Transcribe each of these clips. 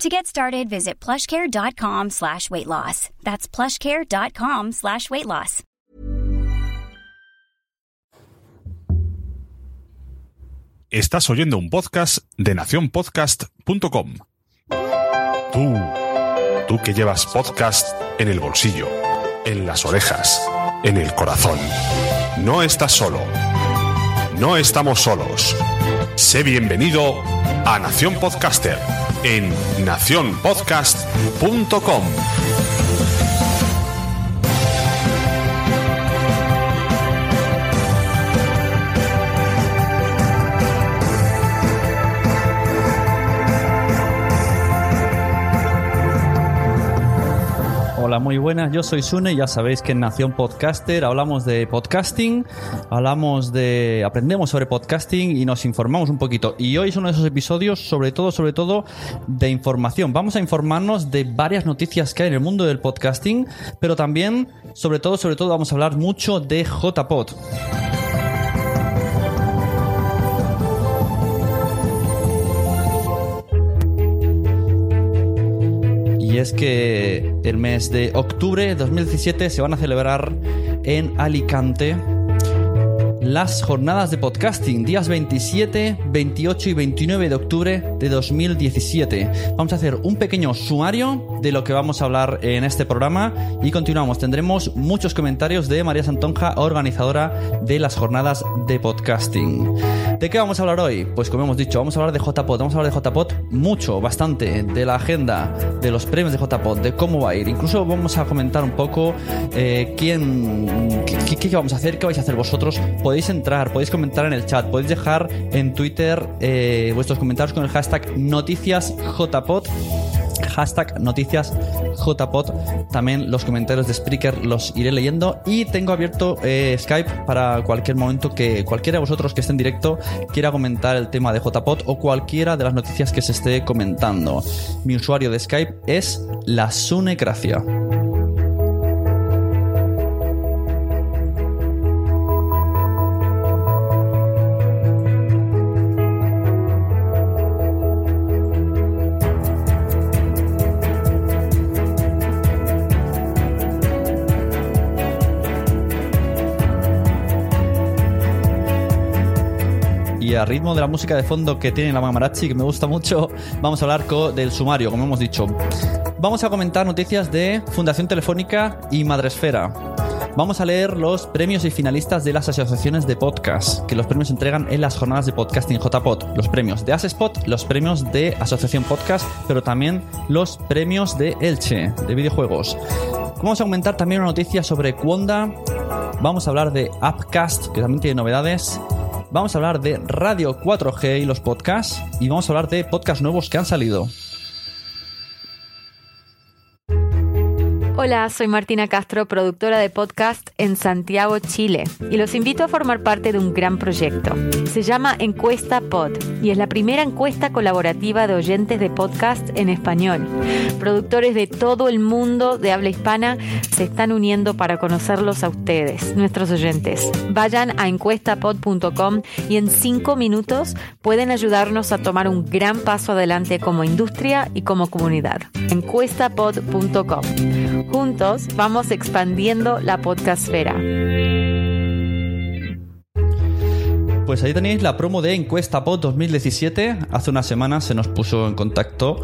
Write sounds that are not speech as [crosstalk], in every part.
To get started, visit plushcare.com slash weight loss. That's plushcare.com slash weight loss. Estás oyendo un podcast de nacionpodcast.com. Tú, tú que llevas podcast en el bolsillo, en las orejas, en el corazón. No estás solo. No estamos solos. Sé bienvenido a Nación Podcaster en nacionpodcast.com. muy buenas. Yo soy Sune. Ya sabéis que en Nación Podcaster hablamos de podcasting, hablamos de. aprendemos sobre podcasting y nos informamos un poquito. Y hoy es uno de esos episodios, sobre todo, sobre todo, de información. Vamos a informarnos de varias noticias que hay en el mundo del podcasting, pero también, sobre todo, sobre todo, vamos a hablar mucho de JPod. Y es que el mes de octubre de 2017 se van a celebrar en Alicante las jornadas de podcasting, días 27, 28 y 29 de octubre de 2017. Vamos a hacer un pequeño sumario de lo que vamos a hablar en este programa y continuamos. Tendremos muchos comentarios de María Santonja, organizadora de las jornadas de podcasting. ¿De qué vamos a hablar hoy? Pues como hemos dicho, vamos a hablar de JPod. Vamos a hablar de JPod mucho, bastante, de la agenda, de los premios de JPod, de cómo va a ir. Incluso vamos a comentar un poco eh, quién, qué, vamos a hacer, qué vais a hacer vosotros podéis entrar, podéis comentar en el chat, podéis dejar en Twitter eh, vuestros comentarios con el hashtag noticiasjpod hashtag noticias. También los comentarios de Spreaker los iré leyendo. Y tengo abierto eh, Skype para cualquier momento que cualquiera de vosotros que esté en directo quiera comentar el tema de JPod o cualquiera de las noticias que se esté comentando. Mi usuario de Skype es la Sunecracia. Ritmo de la música de fondo que tiene la Mamarachi, que me gusta mucho, vamos a hablar del sumario, como hemos dicho. Vamos a comentar noticias de Fundación Telefónica y Madresfera. Vamos a leer los premios y finalistas de las asociaciones de podcast, que los premios se entregan en las jornadas de podcasting JPod. Los premios de Asespot, los premios de Asociación Podcast, pero también los premios de Elche, de videojuegos. Vamos a comentar también una noticia sobre Quonda. Vamos a hablar de Upcast, que también tiene novedades. Vamos a hablar de Radio 4G y los podcasts. Y vamos a hablar de podcasts nuevos que han salido. Hola, soy Martina Castro, productora de podcast en Santiago, Chile, y los invito a formar parte de un gran proyecto. Se llama Encuesta Pod y es la primera encuesta colaborativa de oyentes de podcast en español. Productores de todo el mundo de habla hispana se están uniendo para conocerlos a ustedes, nuestros oyentes. Vayan a encuestapod.com y en cinco minutos pueden ayudarnos a tomar un gran paso adelante como industria y como comunidad. Encuestapod.com Juntos vamos expandiendo la podcastfera. Pues ahí tenéis la promo de Encuesta Pod 2017. Hace unas semanas se nos puso en contacto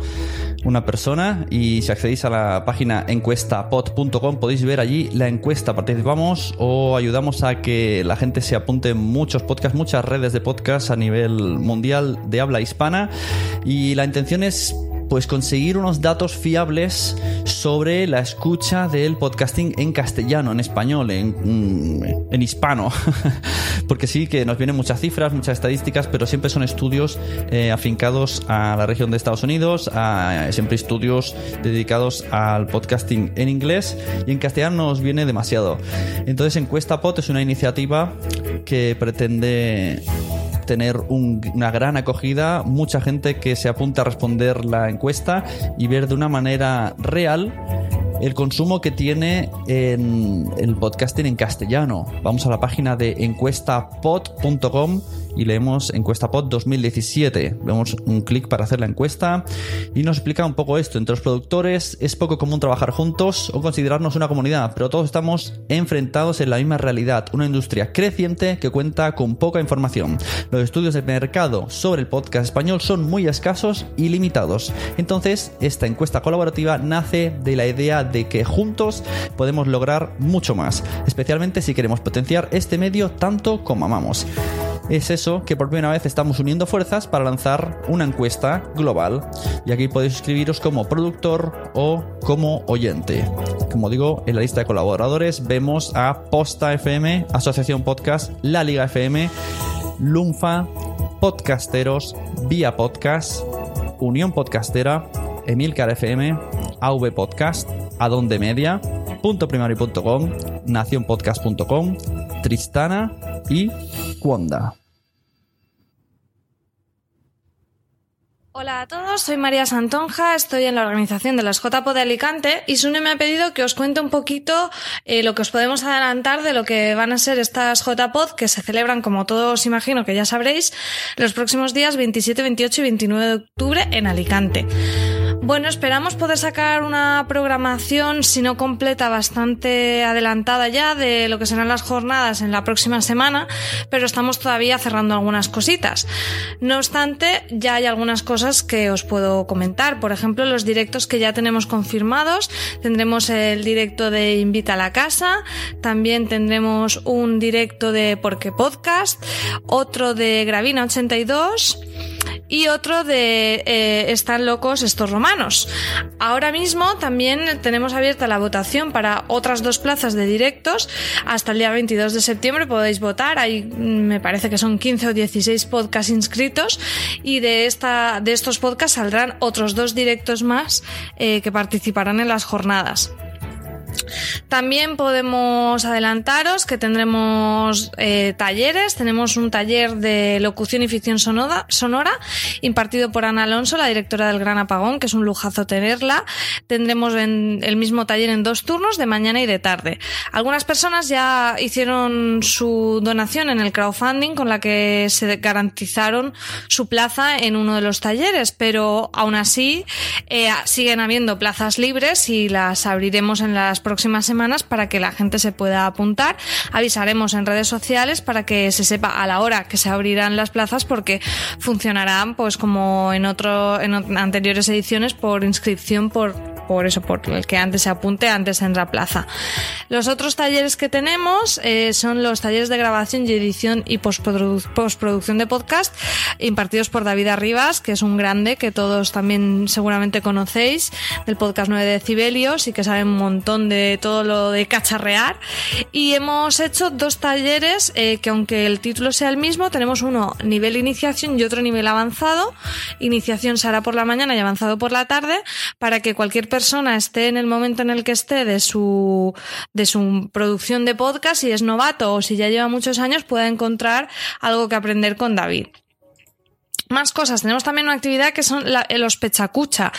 una persona y si accedéis a la página encuestapod.com podéis ver allí la encuesta. Participamos o ayudamos a que la gente se apunte en muchos podcasts, muchas redes de podcasts a nivel mundial de habla hispana y la intención es pues conseguir unos datos fiables sobre la escucha del podcasting en castellano, en español, en, mm, en hispano. [laughs] Porque sí que nos vienen muchas cifras, muchas estadísticas, pero siempre son estudios eh, afincados a la región de Estados Unidos, siempre estudios dedicados al podcasting en inglés y en castellano nos viene demasiado. Entonces Encuesta Pod es una iniciativa que pretende tener una gran acogida, mucha gente que se apunta a responder la encuesta y ver de una manera real el consumo que tiene en el podcasting en castellano. Vamos a la página de encuestapod.com y leemos encuesta pod 2017. Vemos un clic para hacer la encuesta y nos explica un poco esto. Entre los productores es poco común trabajar juntos o considerarnos una comunidad, pero todos estamos enfrentados en la misma realidad, una industria creciente que cuenta con poca información. Los estudios de mercado sobre el podcast español son muy escasos y limitados. Entonces, esta encuesta colaborativa nace de la idea de que juntos podemos lograr mucho más, especialmente si queremos potenciar este medio tanto como amamos es que por primera vez estamos uniendo fuerzas para lanzar una encuesta global. Y aquí podéis suscribiros como productor o como oyente. Como digo, en la lista de colaboradores vemos a Posta FM, Asociación Podcast, La Liga FM, Lunfa, Podcasteros, Vía Podcast, Unión Podcastera, Emilcar FM, AV Podcast, Adonde Media, Punto Primario.com, Nacionpodcast.com, Tristana y Cuonda. Hola a todos, soy María Santonja, estoy en la organización de las JPO de Alicante y Sune me ha pedido que os cuente un poquito eh, lo que os podemos adelantar de lo que van a ser estas JPod que se celebran, como todos imagino que ya sabréis, los próximos días 27, 28 y 29 de octubre en Alicante. Bueno, esperamos poder sacar una programación, si no completa, bastante adelantada ya de lo que serán las jornadas en la próxima semana, pero estamos todavía cerrando algunas cositas. No obstante, ya hay algunas cosas que os puedo comentar. Por ejemplo, los directos que ya tenemos confirmados. Tendremos el directo de Invita a la Casa, también tendremos un directo de Porque Podcast, otro de Gravina 82 y otro de eh, Están locos estos romanos. Ahora mismo también tenemos abierta la votación para otras dos plazas de directos. Hasta el día 22 de septiembre podéis votar. Hay, mm, me parece que son 15 o 16 podcasts inscritos y de, esta, de estos podcasts saldrán otros dos directos más eh, que participarán en las jornadas. También podemos adelantaros que tendremos eh, talleres. Tenemos un taller de locución y ficción sonora, sonora, impartido por Ana Alonso, la directora del Gran Apagón, que es un lujazo tenerla. Tendremos el mismo taller en dos turnos, de mañana y de tarde. Algunas personas ya hicieron su donación en el crowdfunding con la que se garantizaron su plaza en uno de los talleres, pero aún así eh, siguen habiendo plazas libres y las abriremos en las próximas semanas para que la gente se pueda apuntar. Avisaremos en redes sociales para que se sepa a la hora que se abrirán las plazas porque funcionarán pues como en otro en anteriores ediciones por inscripción por por eso, por el que antes se apunte, antes en la plaza. Los otros talleres que tenemos eh, son los talleres de grabación y edición y postproducción de podcast impartidos por David Arribas, que es un grande que todos también seguramente conocéis del podcast 9 decibelios y que sabe un montón de todo lo de cacharrear. Y hemos hecho dos talleres eh, que aunque el título sea el mismo, tenemos uno nivel iniciación y otro nivel avanzado. Iniciación se hará por la mañana y avanzado por la tarde para que cualquier persona esté en el momento en el que esté de su, de su producción de podcast, si es novato o si ya lleva muchos años, pueda encontrar algo que aprender con David. Más cosas. Tenemos también una actividad que son los pechacucha.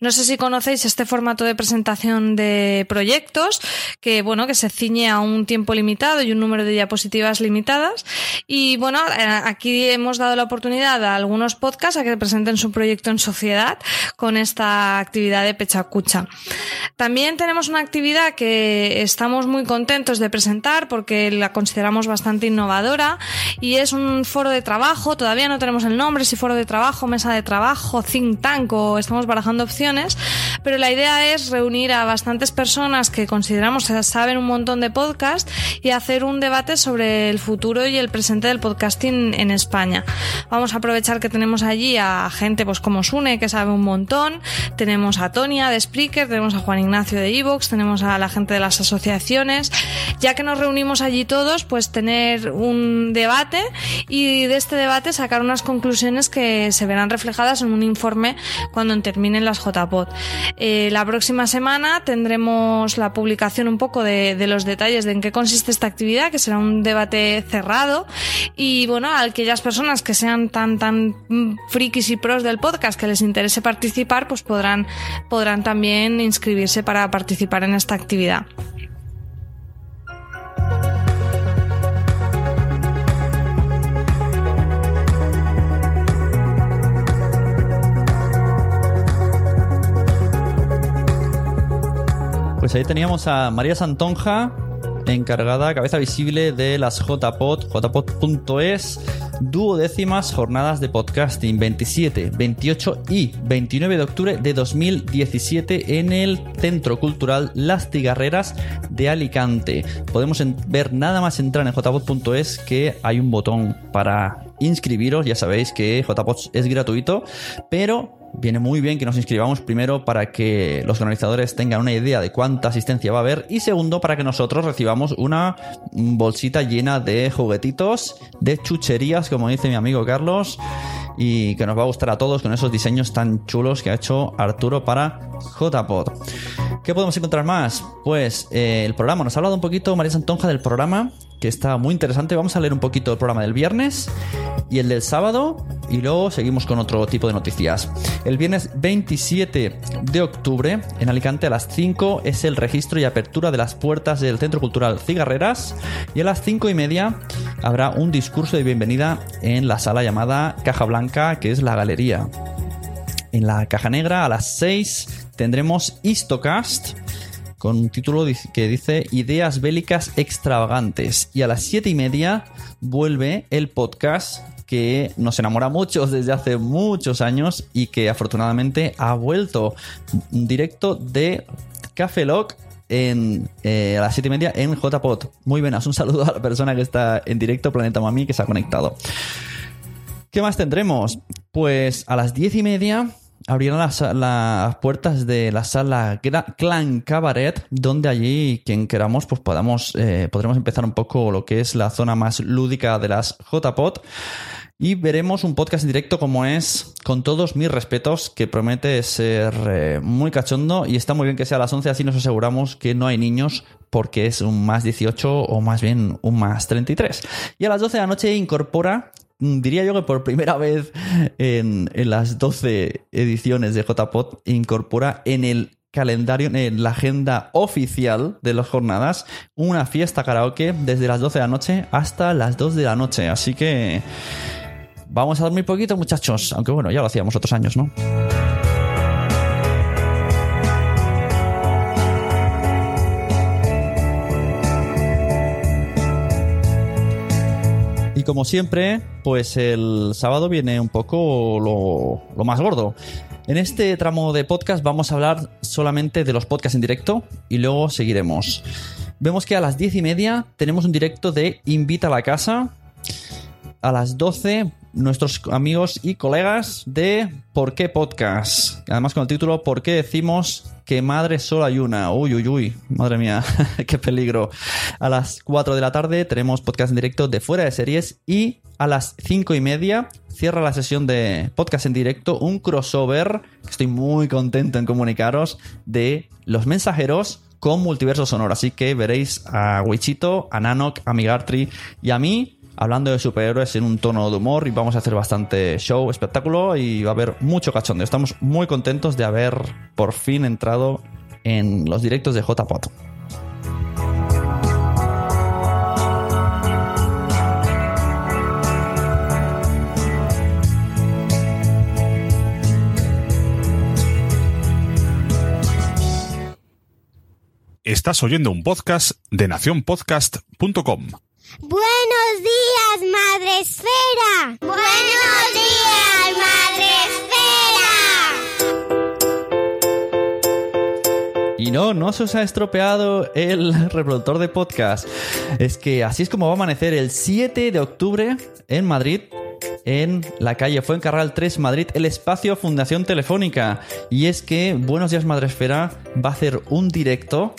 No sé si conocéis este formato de presentación de proyectos que, bueno, que se ciñe a un tiempo limitado y un número de diapositivas limitadas. Y bueno, eh, aquí hemos dado la oportunidad a algunos podcasts a que presenten su proyecto en sociedad con esta actividad de pechacucha. También tenemos una actividad que estamos muy contentos de presentar porque la consideramos bastante innovadora y es un foro de trabajo. Todavía no tenemos el nombre, si foro de trabajo, mesa de trabajo, think tank o estamos barajando opciones, pero la idea es reunir a bastantes personas que consideramos saben un montón de podcast y hacer un debate sobre el futuro y el presente del podcasting en España. Vamos a aprovechar que tenemos allí a gente pues como Sune que sabe un montón, tenemos a Tonia de Spreaker, tenemos a Juan Ignacio de Evox, tenemos a la gente de las asociaciones, ya que nos reunimos allí todos, pues tener un debate y de este debate sacar unas conclusiones que se verán reflejadas en un informe cuando terminen las JPOD. Eh, la próxima semana tendremos la publicación un poco de, los detalles de en qué consiste esta actividad, que será un debate cerrado y bueno, aquellas personas que sean tan tan frikis y pros del podcast que les interese participar, pues podrán podrán también inscribirse para participar en esta actividad. Pues ahí teníamos a María Santonja, encargada, cabeza visible de las JPod, jpod.es, duodécimas jornadas de podcasting 27, 28 y 29 de octubre de 2017 en el Centro Cultural Las Tigarreras de Alicante. Podemos ver nada más entrar en jpod.es que hay un botón para inscribiros, ya sabéis que JPod es gratuito, pero viene muy bien que nos inscribamos primero para que los organizadores tengan una idea de cuánta asistencia va a haber y segundo para que nosotros recibamos una bolsita llena de juguetitos, de chucherías, como dice mi amigo Carlos, y que nos va a gustar a todos con esos diseños tan chulos que ha hecho Arturo para JPod. ¿Qué podemos encontrar más? Pues eh, el programa, nos ha hablado un poquito María Santonja del programa, que está muy interesante. Vamos a leer un poquito el programa del viernes y el del sábado y luego seguimos con otro tipo de noticias. El viernes 27 de octubre en Alicante a las 5 es el registro y apertura de las puertas del Centro Cultural Cigarreras y a las 5 y media habrá un discurso de bienvenida en la sala llamada Caja Blanca que es la galería. En la caja negra a las 6 tendremos Istocast con un título que dice Ideas bélicas extravagantes. Y a las 7 y media vuelve el podcast que nos enamora mucho desde hace muchos años y que afortunadamente ha vuelto directo de Café Lock en, eh, a las 7 y media en JPod. Muy buenas, un saludo a la persona que está en directo, Planeta Mami, que se ha conectado. ¿Qué más tendremos? Pues a las 10 y media abrirán las, puertas de la sala Clan Cabaret, donde allí, quien queramos, pues podamos, eh, podremos empezar un poco lo que es la zona más lúdica de las JPod. Y veremos un podcast en directo como es, con todos mis respetos, que promete ser eh, muy cachondo y está muy bien que sea a las 11, así nos aseguramos que no hay niños porque es un más 18 o más bien un más 33. Y a las 12 de la noche incorpora diría yo que por primera vez en, en las 12 ediciones de JPod incorpora en el calendario, en la agenda oficial de las jornadas, una fiesta karaoke desde las 12 de la noche hasta las 2 de la noche. Así que Vamos a dormir poquito, muchachos. Aunque bueno, ya lo hacíamos otros años, ¿no? Como siempre, pues el sábado viene un poco lo, lo más gordo. En este tramo de podcast vamos a hablar solamente de los podcasts en directo y luego seguiremos. Vemos que a las diez y media tenemos un directo de Invita a la Casa. A las 12 nuestros amigos y colegas de ¿Por qué Podcast? Además con el título ¿Por qué decimos que madre solo hay una? Uy, uy, uy, madre mía, [laughs] qué peligro. A las 4 de la tarde tenemos podcast en directo de Fuera de Series y a las 5 y media cierra la sesión de podcast en directo un crossover, estoy muy contento en comunicaros, de Los Mensajeros con Multiverso Sonoro. Así que veréis a Wichito, a Nanok, a Migartri y a mí hablando de superhéroes en un tono de humor y vamos a hacer bastante show, espectáculo y va a haber mucho cachondeo. Estamos muy contentos de haber por fin entrado en los directos de JPOT. Estás oyendo un podcast de nacionpodcast.com. Buenos días, Madre Esfera. Buenos días, Madre Esfera. Y no, no se os ha estropeado el [laughs] reproductor de podcast. Es que así es como va a amanecer el 7 de octubre en Madrid. En la calle Fuencarral 3, Madrid, el espacio Fundación Telefónica. Y es que Buenos Días Madresfera va a hacer un directo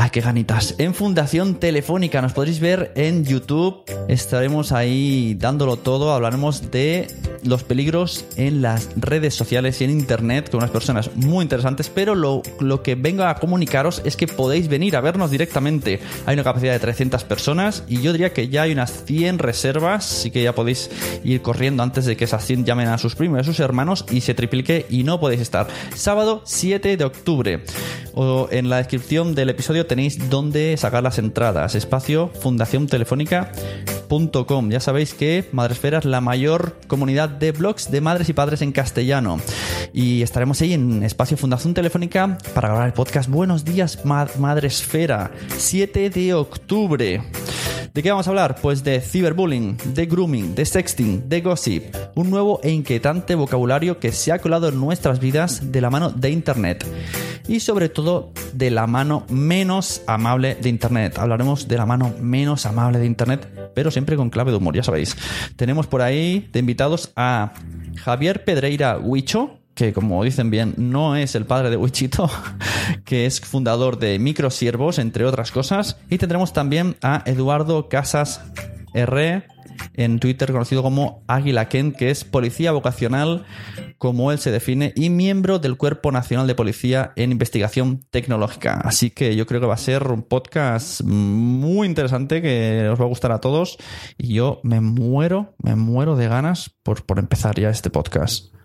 ¡Ay, qué ganitas! En Fundación Telefónica nos podréis ver en YouTube. Estaremos ahí dándolo todo. Hablaremos de los peligros en las redes sociales y en Internet con unas personas muy interesantes. Pero lo, que vengo a comunicaros es que podéis venir a vernos directamente. Hay una capacidad de 300 personas y yo diría que ya hay unas 100 reservas. Así que ya podéis ir corriendo antes de que 100 llamen a sus primos a sus hermanos y se triplique y no podéis estar. Sábado 7 de octubre. O en la descripción del episodio tenéis dónde sacar las entradas. Espacio Ya sabéis que Madresfera es la mayor comunidad de blogs de madres y padres en castellano. Y estaremos ahí en Espacio Fundación Telefónica para grabar el podcast Buenos días Madresfera. 7 de octubre. ¿De qué vamos a hablar? Pues de ciberbullying, de grooming, de sexting, de gossip. Un nuevo e inquietante vocabulario que se ha colado en nuestras vidas de la mano de Internet. Y sobre todo de la mano menos amable de Internet. Hablaremos de la mano menos amable de Internet, pero siempre con clave de humor, ya sabéis. Tenemos por ahí de invitados a Javier Pedreira Huicho, que como dicen bien, no es el padre de Wichito, [laughs] que es fundador de Microsiervos, entre otras cosas. Y tendremos también a Eduardo Casas R, en Twitter conocido como Águila Ken, que es policía vocacional, como él se define, y miembro del Cuerpo Nacional de Policía en Investigación Tecnológica. Así que yo creo que va a ser un podcast muy interesante que os va a gustar a todos. Y yo me muero, me muero de ganas por, por empezar ya este podcast.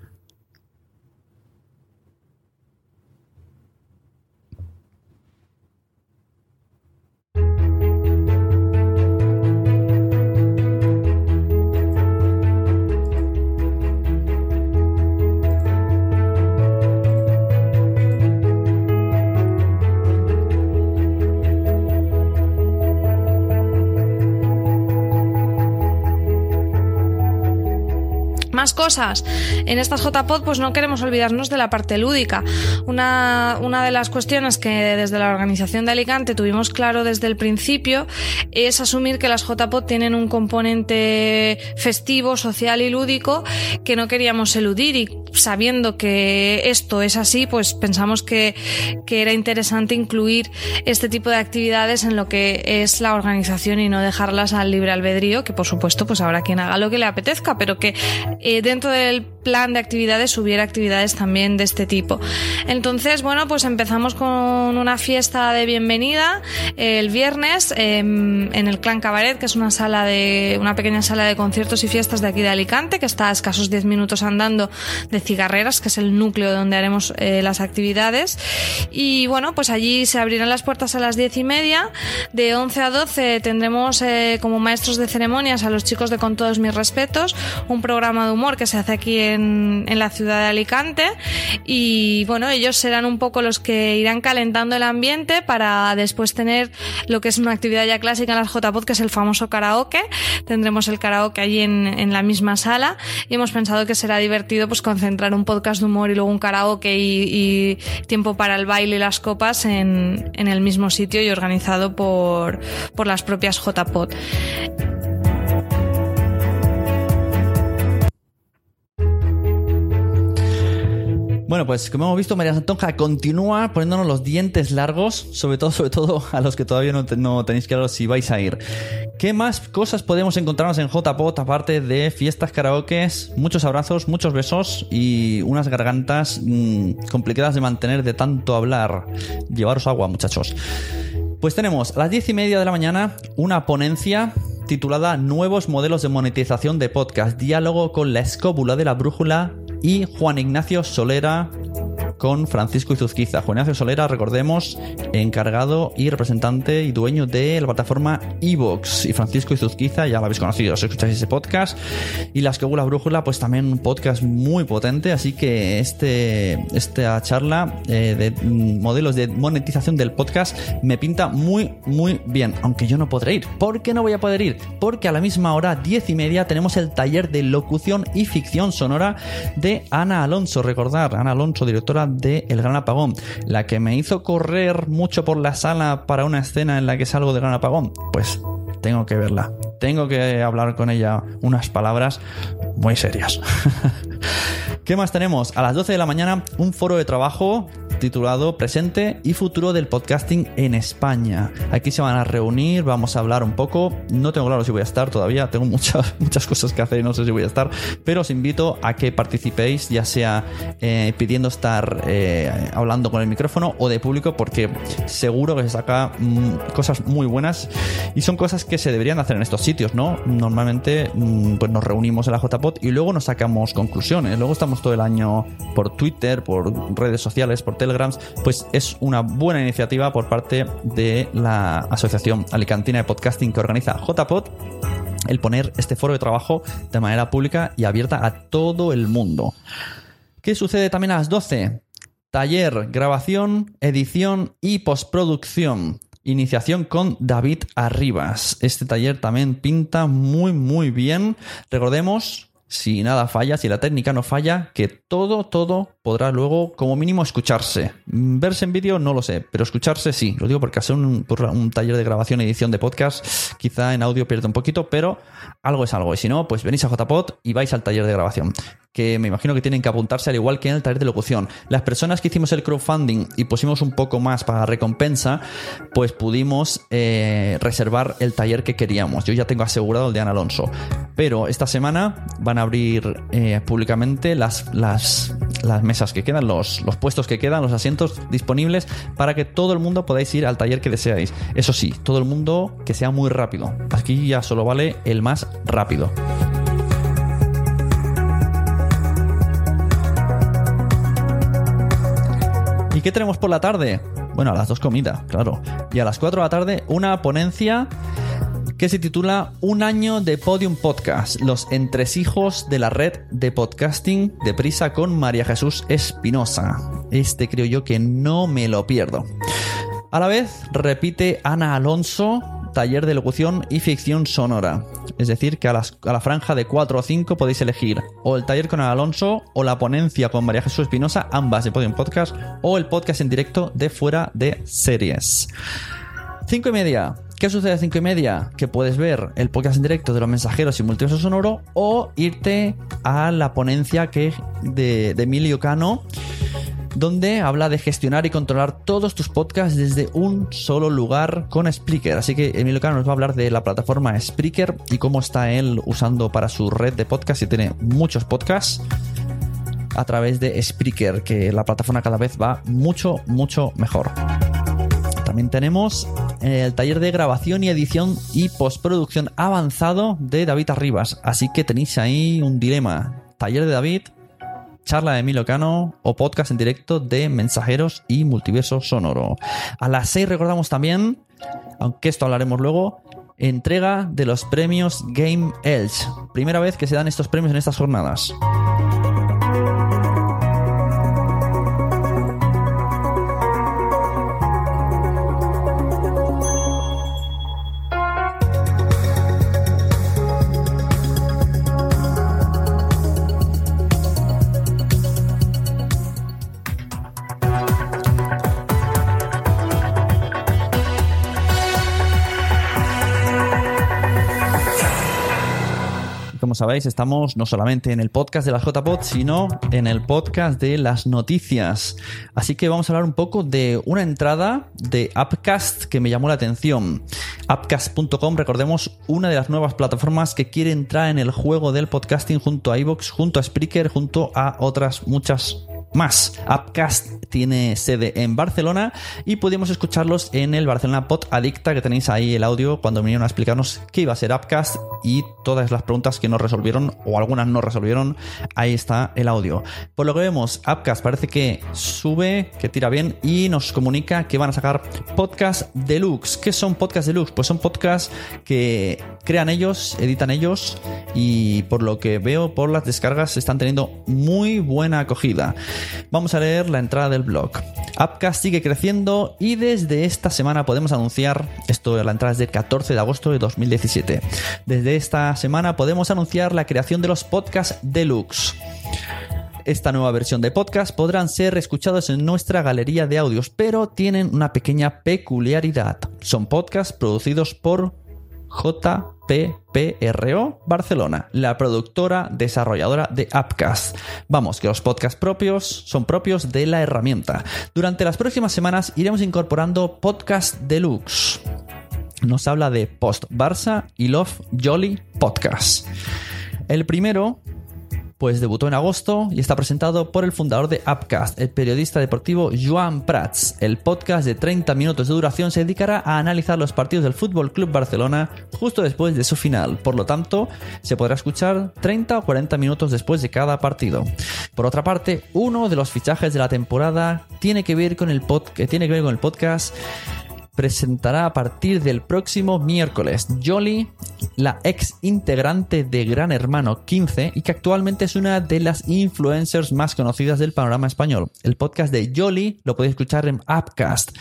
Cosas. En estas JPod pues no queremos olvidarnos de la parte lúdica. Una, una de las cuestiones que desde la organización de Alicante tuvimos claro desde el principio es asumir que las JPod tienen un componente festivo, social y lúdico que no queríamos eludir y sabiendo que esto es así, pues pensamos que, que era interesante incluir este tipo de actividades en lo que es la organización y no dejarlas al libre albedrío, que por supuesto pues habrá quien haga lo que le apetezca, pero que eh, dentro del plan de actividades hubiera actividades también de este tipo. Entonces, bueno, pues empezamos con una fiesta de bienvenida el viernes em, en el Clan Cabaret, que es una sala de una pequeña sala de conciertos y fiestas de aquí de Alicante, que está a escasos 10 minutos andando de Cigarreras, que es el núcleo donde haremos eh, las actividades. Y bueno, pues allí se abrirán las puertas a las 10 y media. De 11 a 12 tendremos eh, como maestros de ceremonias a los chicos de Con todos mis respetos, un programa de humor humor que se hace aquí en, en la ciudad de Alicante y bueno, ellos serán un poco los que irán calentando el ambiente para después tener lo que es una actividad ya clásica en las JPod, que es el famoso karaoke. Tendremos el karaoke allí en, en la misma sala y hemos pensado que será divertido pues concentrar un podcast de humor y luego un karaoke y, y tiempo para el baile y las copas en, en el mismo sitio y organizado por, por las propias JPod. Bueno, pues como hemos visto, María Santonja continúa poniéndonos los dientes largos, sobre todo, sobre todo a los que todavía no, te- no tenéis claro si vais a ir. ¿Qué más cosas podemos encontrarnos en JPOT aparte de fiestas, karaokes, muchos abrazos, muchos besos y unas gargantas mm, complicadas de mantener de tanto hablar? Llevaros agua, muchachos. Pues tenemos a las diez y media de la mañana una ponencia titulada Nuevos modelos de monetización de podcast, diálogo con la escóbula de la brújula y Juan Ignacio Solera con Francisco Izuzquiza. Juan Ignacio Solera, recordemos, encargado y representante y dueño de la plataforma Evox. Y Francisco Izuzquiza, ya lo habéis conocido, si escucháis ese podcast. Y La Escóbula Brújula, pues también un podcast muy potente. Así que este, esta charla eh, de mm, modelos de monetización del podcast me pinta muy, muy bien. Aunque yo no podré ir. ¿Por qué no voy a poder ir? Porque a la misma hora, diez y media, tenemos el taller de locución y ficción sonora de Ana Alonso. Recordar, Ana Alonso, directora de El Gran Apagón, la que me hizo correr mucho por la sala para una escena en la que salgo de Gran Apagón. Pues tengo que verla. Tengo que hablar con ella unas palabras muy serias. [laughs] ¿Qué más tenemos? A las 12 de la mañana, un foro de trabajo titulado Presente y Futuro del Podcasting en España. Aquí se van a reunir, vamos a hablar un poco. No tengo claro si voy a estar todavía, tengo muchas, [laughs] muchas cosas que hacer y no sé si voy a estar, pero os invito a que participéis, ya sea eh, pidiendo estar eh, hablando con el micrófono o de público, porque seguro que se saca mm, cosas muy buenas y son cosas que se deberían hacer en estos sitios, ¿no? Normalmente mm, pues nos reunimos en la JPOT y luego nos sacamos conclusiones. Luego estamos todo el año por Twitter, por redes sociales, por Telegrams. Pues es una buena iniciativa por parte de la Asociación Alicantina de Podcasting que organiza JPOT el poner este foro de trabajo de manera pública y abierta a todo el mundo. ¿Qué sucede también a las 12? Taller, grabación, edición y postproducción. Iniciación con David Arribas. Este taller también pinta muy muy bien. Recordemos, si nada falla, si la técnica no falla, que todo, todo podrá luego como mínimo escucharse. Mm, Verse en vídeo no lo sé, pero escucharse sí. Lo digo porque hacer un, un taller de grabación edición de podcast quizá en audio pierde un poquito, pero algo es algo. Y si no, pues venís a JPod y vais al taller de grabación que me imagino que tienen que apuntarse al igual que en el taller de locución. Las personas que hicimos el crowdfunding y pusimos un poco más para recompensa, pues pudimos eh, reservar el taller que queríamos. Yo ya tengo asegurado el de Ana Alonso. Pero esta semana van a abrir eh, públicamente las, las, mesas que quedan, los, los puestos que quedan, los asientos disponibles para que todo el mundo podáis ir al taller que deseáis. Eso sí, todo el mundo que sea muy rápido. Aquí ya solo vale el más rápido. ¿Y qué tenemos por la tarde? Bueno, a las dos comidas, claro. Y a las 4 de la tarde una ponencia que se titula Un año de Podium Podcast, los entresijos de la red de podcasting de prisa con María Jesús Espinosa. Este creo yo que no me lo pierdo. A la vez repite Ana Alonso, taller de locución y ficción sonora. Es decir, que a, las- a la franja de 4 o 5 podéis elegir o el taller con Alonso o la ponencia con María Jesús Espinosa, ambas de Podium Podcast, o el podcast en directo de fuera de series. 5 y media. ¿Qué sucede a 5 y media? Que puedes ver el podcast en directo de los mensajeros y multiverso sonoro o irte a la ponencia que de, de Emilio Cano donde habla de gestionar y controlar todos tus podcasts desde un solo lugar con Spreaker. Así que Emilio Cano nos va a hablar de la plataforma Spreaker y cómo está él usando para su red de podcasts y tiene muchos podcasts a través de Spreaker, que la plataforma cada vez va mucho, mucho mejor. También tenemos el taller de grabación y edición y postproducción avanzado de David Arribas. Así que tenéis ahí un dilema. Taller de David, charla de Emilio Cano o podcast en directo de Mensajeros y Multiverso Sonoro. A las 6 recordamos también, aunque esto hablaremos luego, entrega de los premios Game Elch. Primera vez que se dan estos premios en estas jornadas. Como sabéis, estamos no solamente en el podcast de las JPod, sino en el podcast de las noticias. Así que vamos a hablar un poco de una entrada de Upcast que me llamó la atención. Upcast.com, recordemos, una de las nuevas plataformas que quiere entrar en el juego del podcasting junto a iVoox, junto a Spreaker, junto a otras muchas más. Upcast tiene sede en Barcelona y pudimos escucharlos en el Barcelona Pod Adicta, que tenéis ahí el audio cuando vinieron a explicarnos qué iba a ser Upcast y todas las preguntas que no resolvieron o algunas no resolvieron. Ahí está el audio. Por lo que vemos, Upcast parece que sube, que tira bien y nos comunica que van a sacar podcast deluxe. ¿Qué son podcast deluxe? Pues son podcasts que crean ellos, editan ellos y por lo que veo por las descargas están teniendo muy buena acogida. Vamos a leer la entrada del blog. Upcast sigue creciendo y desde esta semana podemos anunciar, esto la entrada del 14 de agosto de 2017, desde esta semana podemos anunciar la creación de los podcasts deluxe. Esta nueva versión de podcast podrán ser escuchados en nuestra galería de audios, pero tienen una pequeña peculiaridad. Son podcasts producidos por JPPRO Barcelona, la productora desarrolladora de Upcast. Vamos, que los podcasts propios son propios de la herramienta. Durante las próximas semanas iremos incorporando Podcast Deluxe. Nos habla de Post Barça y Love Jolly Podcast. El primero pues debutó en agosto y está presentado por el fundador de Upcast, el periodista deportivo Joan Prats. El podcast de 30 minutos de duración se dedicará a analizar los partidos del Fútbol Club Barcelona justo después de su final. Por lo tanto, se podrá escuchar 30 o 40 minutos después de cada partido. Por otra parte, uno de los fichajes de la temporada tiene que ver con el, tiene que ver con el podcast presentará a partir del próximo miércoles. Jolly, la ex integrante de Gran Hermano 15 y que actualmente es una de las influencers más conocidas del panorama español. El podcast de Jolly lo podéis escuchar en Upcast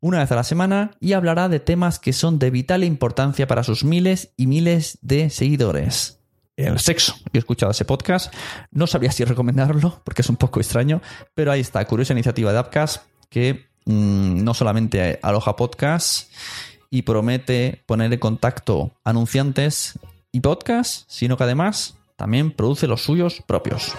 una vez a la semana y hablará de temas que son de vital importancia para sus miles y miles de seguidores el sexo. Yo he escuchado ese podcast, no sabía si recomendarlo porque es un poco extraño, pero ahí está, curiosa iniciativa de Upcast que Mm, no solamente aloja podcast y promete poner en contacto anunciantes y podcast, sino que además también produce los suyos propios.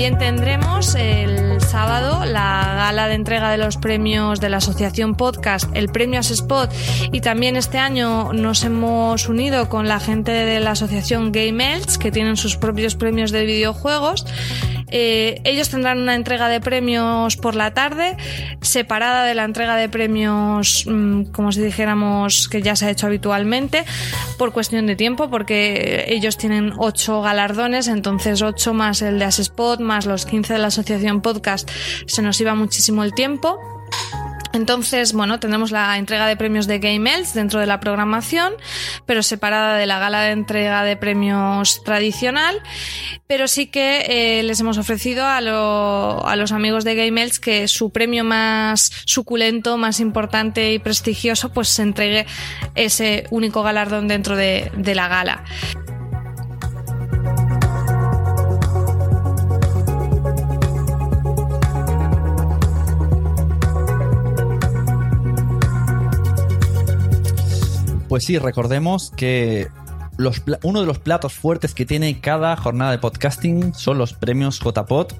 También tendremos el sábado la gala de entrega de los premios de la Asociación Podcast, el premio Spot. Y también este año nos hemos unido con la gente de la Asociación Game Elch que tienen sus propios premios de videojuegos eh, ellos tendrán una entrega de premios por la tarde, separada de la entrega de premios, mm, como si dijéramos que ya se ha hecho habitualmente, por cuestión de tiempo, porque ellos tienen ocho galardones, entonces ocho más el de Asespot, más los 15 de la Asociación Podcast, se nos iba muchísimo el tiempo. Entonces, bueno, tendremos la entrega de premios de Game Elves dentro de la programación, pero separada de la gala de entrega de premios tradicional. Pero sí que eh, les hemos ofrecido a, los amigos de Game Elves que su premio más suculento, más importante y prestigioso, pues se entregue ese único galardón dentro de, de la gala. Pues sí, recordemos que uno de los platos fuertes que tiene cada jornada de podcasting son los premios JPod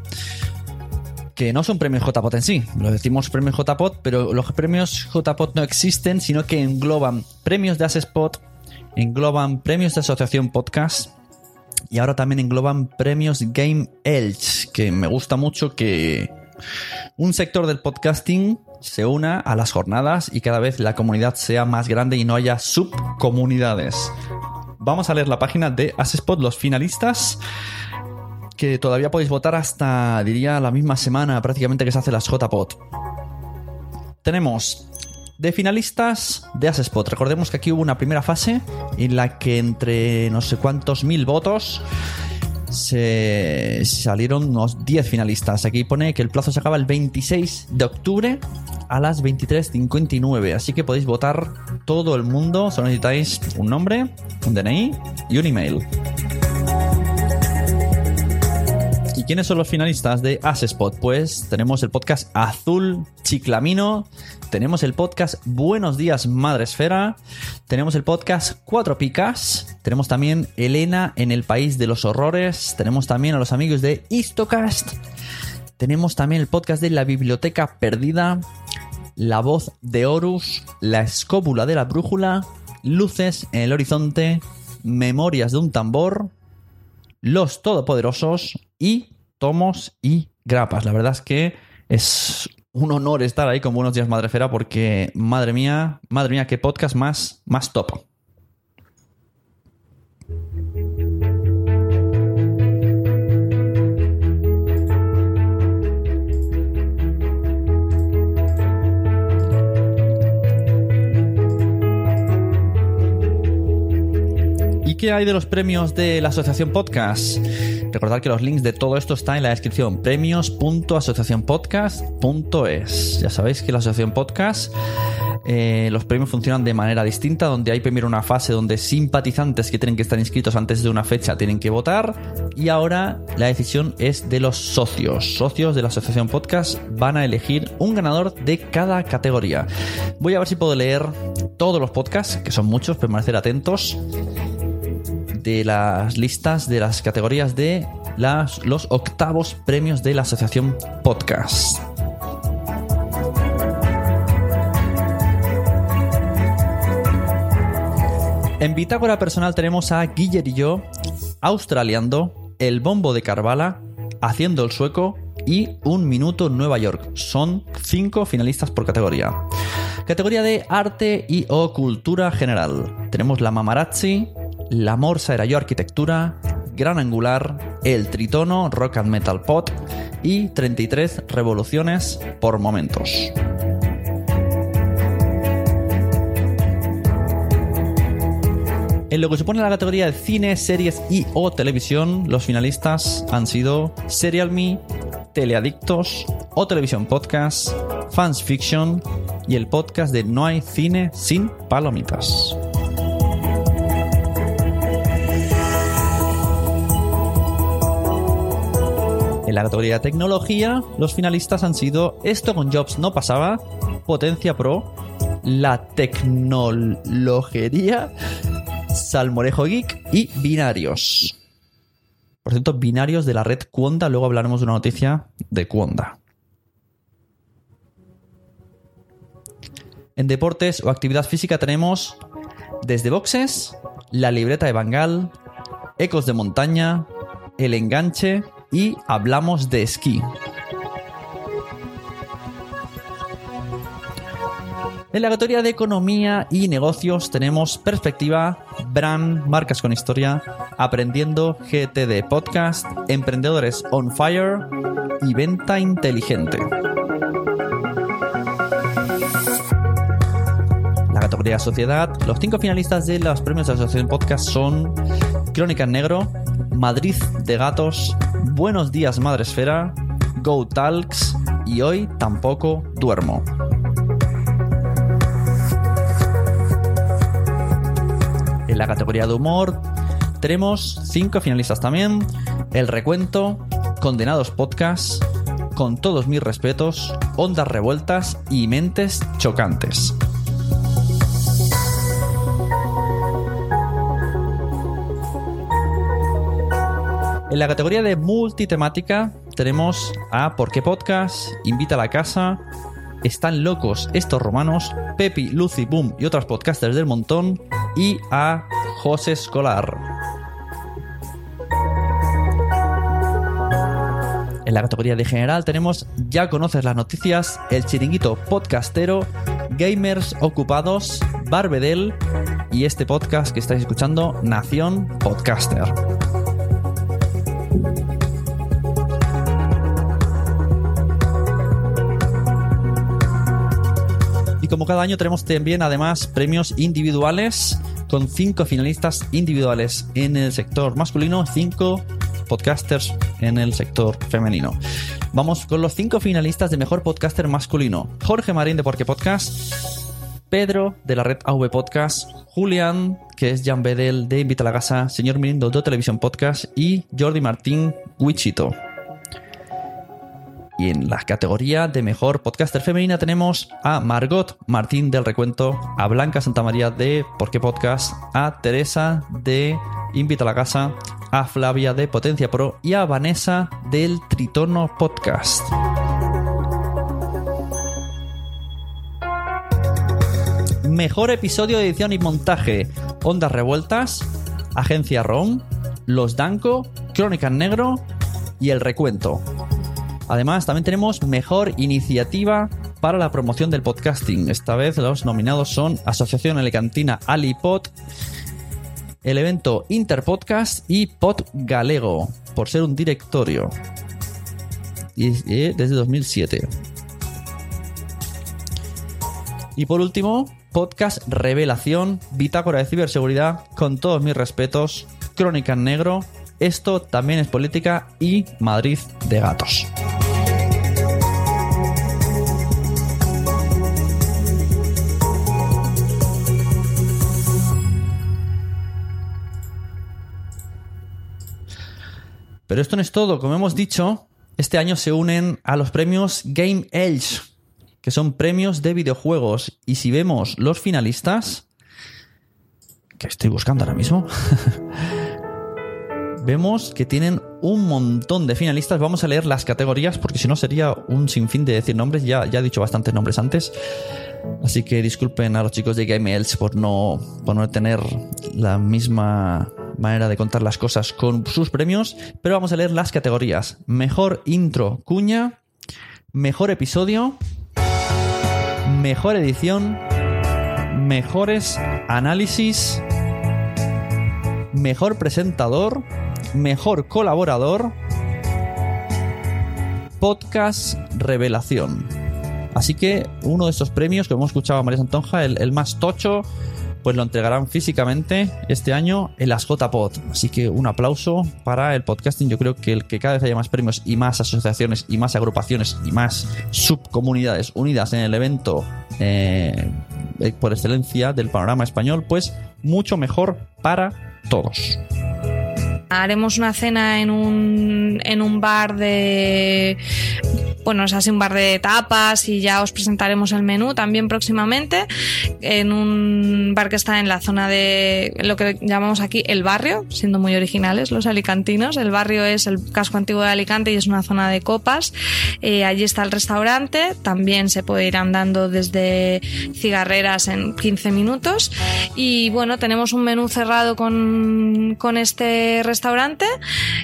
que no son premios JPod en sí, lo decimos premios JPod, pero los premios JPod no existen, sino que engloban premios de Asespot, engloban premios de Asociación Podcast y ahora también engloban premios Game Elch, que me gusta mucho que un sector del podcasting se una a las jornadas y cada vez la comunidad sea más grande y no haya subcomunidades. Vamos a leer la página de Asespot, los finalistas, que todavía podéis votar hasta, diría, la misma semana prácticamente que se hace las JPod. Tenemos de finalistas de Asespot. Recordemos que aquí hubo una primera fase en la que entre no sé cuántos mil votos se salieron unos 10 finalistas. Aquí pone que el plazo se acaba el 26 de octubre a las 23.59. Así que podéis votar todo el mundo. Solo necesitáis un nombre, un DNI y un email. ¿Y quiénes son los finalistas de Asespot? Pues tenemos el podcast Azul Chiclamino, tenemos el podcast Buenos Días Madre Esfera, tenemos el podcast Cuatro Picas, tenemos también Elena en el País de los Horrores, tenemos también a los amigos de Histocast, tenemos también el podcast de La Biblioteca Perdida, La Voz de Horus, La Escóbula de la Brújula, Luces en el Horizonte, Memorias de un Tambor, Los Todopoderosos y Tomos y Grapas. La verdad es que es un honor estar ahí con Buenos Días Madrefera porque, madre mía, madre mía, qué podcast más, más top. ¿Y qué hay de los premios de la Asociación Podcast? Recordad que los links de todo esto están en la descripción premios.asociacionpodcast.es. Ya sabéis que la Asociación Podcast eh, los premios funcionan de manera distinta, donde hay primero una fase donde simpatizantes que tienen que estar inscritos antes de una fecha tienen que votar y ahora la decisión es de los socios. Socios de la Asociación Podcast van a elegir un ganador de cada categoría. Voy a ver si puedo leer todos los podcasts, que son muchos, permanecer atentos de las listas de las categorías de las, los octavos premios de la Asociación Podcast. En Bitácora Personal tenemos a Guiller y yo, Australiando, El Bombo de Carvala, Haciendo el Sueco y Un Minuto Nueva York. Son cinco finalistas por categoría. Categoría de Arte y o Cultura General. Tenemos la Mamarazzi, la Morsa era yo Arquitectura, Gran Angular, El Tritono Rock and Metal Pot y 33 Revoluciones por Momentos. En lo que supone la categoría de cine, series y o televisión, los finalistas han sido Serial Me, Teleadictos, o Televisión Podcast, Fans Fiction y el podcast de No hay cine sin palomitas. En la categoría de tecnología, los finalistas han sido Esto con Jobs no pasaba, Potencia Pro, La Tecnologería, Salmorejo Geek y Binarios. Por cierto, binarios de la red Cuonda, luego hablaremos de una noticia de Cuonda. En deportes o actividad física tenemos desde boxes, la libreta de Bangal, ecos de montaña, el enganche y hablamos de esquí. En la categoría de economía y negocios tenemos perspectiva, brand, marcas con historia, aprendiendo GTD podcast, emprendedores on fire y venta inteligente. La categoría sociedad, los cinco finalistas de los premios de Asociación Podcast son Crónica Negro, Madrid de Gatos, Buenos Días Madresfera, Go Talks y hoy tampoco duermo. En la categoría de humor tenemos cinco finalistas también. El recuento, Condenados Podcast, Con todos mis respetos, Ondas Revueltas y Mentes Chocantes. En la categoría de multitemática tenemos a ¿Por qué Podcast? Invita a la casa, Están locos estos romanos, Pepi, Lucy, Boom y otros podcasters del montón y a José Escolar. En la categoría de general tenemos Ya conoces las noticias, El chiringuito podcastero, Gamers ocupados, Barbedel y este podcast que estáis escuchando, Nación Podcaster. Y como cada año tenemos también además premios individuales con cinco finalistas individuales en el sector masculino, cinco podcasters en el sector femenino. Vamos con los cinco finalistas de mejor podcaster masculino. Jorge Marín de Porque Podcast, Pedro de la red AV Podcast, Julián, que es Jan Bedel de Invita a la Casa, Señor Mirindo de Televisión Podcast y Jordi Martín Wichito. Y en la categoría de mejor podcaster femenina tenemos a Margot Martín del Recuento, a Blanca Santamaría de Por qué Podcast, a Teresa de Invita a la Casa, a Flavia de Potencia Pro y a Vanessa del Tritono Podcast. Mejor episodio de edición y montaje: Ondas Revueltas, Agencia ROM, Los Danco, Crónica Negro y El Recuento. Además, también tenemos mejor iniciativa para la promoción del podcasting. Esta vez los nominados son Asociación Alicantina Alipod, el evento Interpodcast y Pod Galego, por ser un directorio. Y, y desde 2007. Y por último, Podcast Revelación, Bitácora de Ciberseguridad, con todos mis respetos, Crónica en Negro, Esto también es política y Madrid de Gatos. Pero esto no es todo. Como hemos dicho, este año se unen a los premios Game Edge, que son premios de videojuegos. Y si vemos los finalistas, que estoy buscando ahora mismo, [laughs] vemos que tienen un montón de finalistas. Vamos a leer las categorías porque si no sería un sinfín de decir nombres. Ya, ya he dicho bastantes nombres antes. Así que disculpen a los chicos de Game por no, por no tener la misma manera de contar las cosas con sus premios, pero vamos a leer las categorías. Mejor intro cuña, mejor episodio, mejor edición, mejores análisis, mejor presentador, mejor colaborador, podcast revelación. Así que uno de estos premios que hemos escuchado a María Santonja, el, el más tocho, pues lo entregarán físicamente este año en las JPod. Así que un aplauso para el podcasting. Yo creo que el que cada vez haya más premios y más asociaciones y más agrupaciones y más subcomunidades unidas en el evento eh, por excelencia del panorama español, pues mucho mejor para todos. Haremos una cena en un, en un bar de bueno, es así un bar de tapas y ya os presentaremos el menú también próximamente en un bar que está en la zona de lo que llamamos aquí el barrio, siendo muy originales los alicantinos. El barrio es el casco antiguo de Alicante y es una zona de copas. Eh, allí está el restaurante, también se puede ir andando desde cigarreras en 15 minutos. Y bueno, tenemos un menú cerrado con, con este restaurante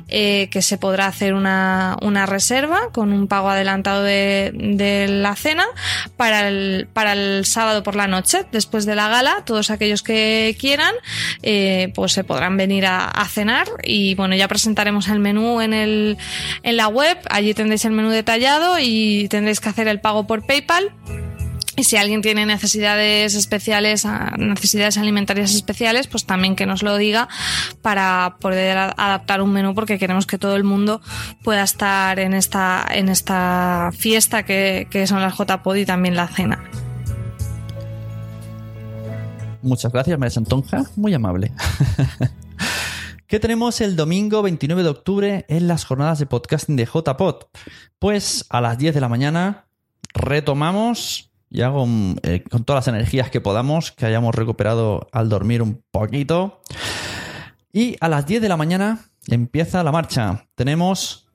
eh, que se podrá hacer una, una reserva con un pago adelantado de, de, la cena para el, para el sábado por la noche, después de la gala. Todos aquellos que quieran, eh, pues se podrán venir a, a, cenar y bueno, ya presentaremos el menú en, el, en la web. Allí tendréis el menú detallado y tendréis que hacer el pago por PayPal. Y si alguien tiene necesidades especiales, necesidades alimentarias especiales, pues también que nos lo diga para poder adaptar un menú porque queremos que todo el mundo pueda estar en esta, en esta fiesta que, que son las JPod y también la cena. Muchas gracias, María Santonja. Muy amable. [laughs] ¿Qué tenemos el domingo 29 de octubre en las jornadas de podcasting de JPod? Pues a las 10 de la mañana retomamos y hago eh, con todas las energías que podamos, que hayamos recuperado al dormir un poquito. Y a las 10 de la mañana empieza la marcha. Tenemos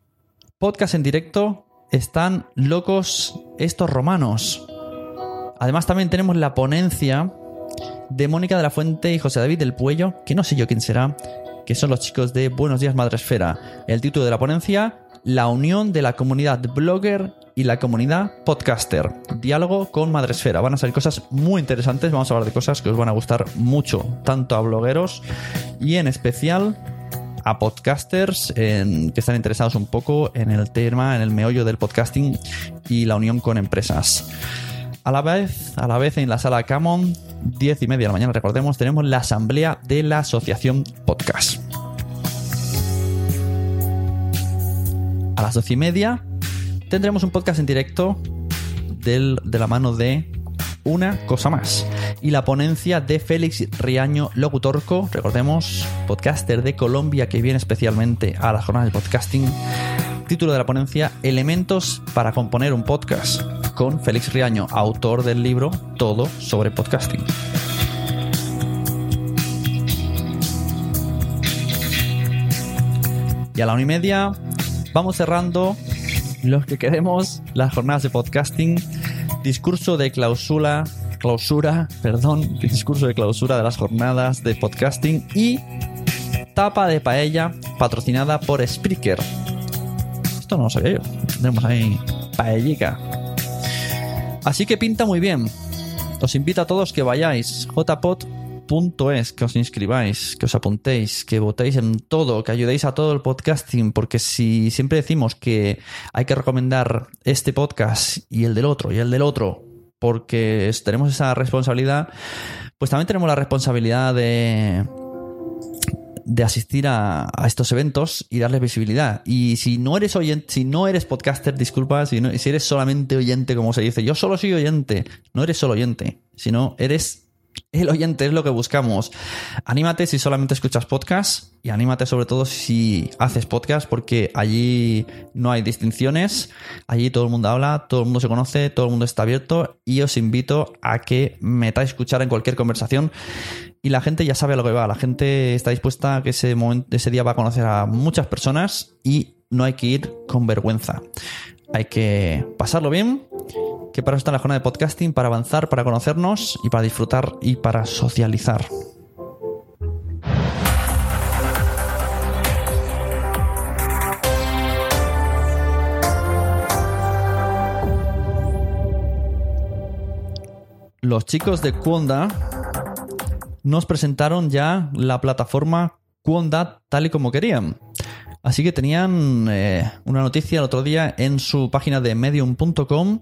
podcast en directo. Están locos estos romanos. Además también tenemos la ponencia de Mónica de la Fuente y José David del Puello, que no sé yo quién será, que son los chicos de Buenos Días Madresfera. El título de la ponencia, la unión de la comunidad blogger y la comunidad podcaster. Diálogo con Madresfera. Van a salir cosas muy interesantes. Vamos a hablar de cosas que os van a gustar mucho, tanto a blogueros y en especial a podcasters que están interesados un poco en el tema, en el meollo del podcasting y la unión con empresas. A la vez, a la vez en la sala Camon, 10 y media de la mañana, recordemos, tenemos la asamblea de la Asociación Podcast. A las 12 y media tendremos un podcast en directo de la mano de una cosa más. Y la ponencia de Félix Riaño Locutorco, recordemos, podcaster de Colombia que viene especialmente a la jornada de podcasting. Título de la ponencia, Elementos para componer un podcast, con Félix Riaño, autor del libro Todo sobre podcasting. Y a la una y media vamos cerrando los que queremos las jornadas de podcasting. Discurso de clausura, clausura, perdón, discurso de clausura de las jornadas de podcasting y tapa de paella patrocinada por Spreaker. Esto no lo sabía yo. Tenemos ahí paellica. Así que pinta muy bien. Os invito a todos que vayáis. JPod punto es que os inscribáis, que os apuntéis, que votéis en todo, que ayudéis a todo el podcasting, porque si siempre decimos que hay que recomendar este podcast y el del otro y el del otro, porque tenemos esa responsabilidad, pues también tenemos la responsabilidad de de asistir a, estos eventos y darles visibilidad. Y si no eres oyente, si no eres podcaster, disculpa, si, si eres solamente oyente, como se dice, yo solo soy oyente, no eres solo oyente, sino eres el oyente es lo que buscamos. Anímate si solamente escuchas podcast y anímate sobre todo si haces podcast porque allí no hay distinciones, allí todo el mundo habla, todo el mundo se conoce, todo el mundo está abierto y os invito a que metáis a escuchar en cualquier conversación y la gente ya sabe a lo que va, la gente está dispuesta a que ese, momento, ese día va a conocer a muchas personas y no hay que ir con vergüenza. Hay que pasarlo bien que para eso está la jornada de podcasting, para avanzar, para conocernos y para disfrutar y para socializar. Los chicos de Quonda nos presentaron ya la plataforma Quonda tal y como querían. Así que tenían eh, una noticia el otro día en su página de medium.com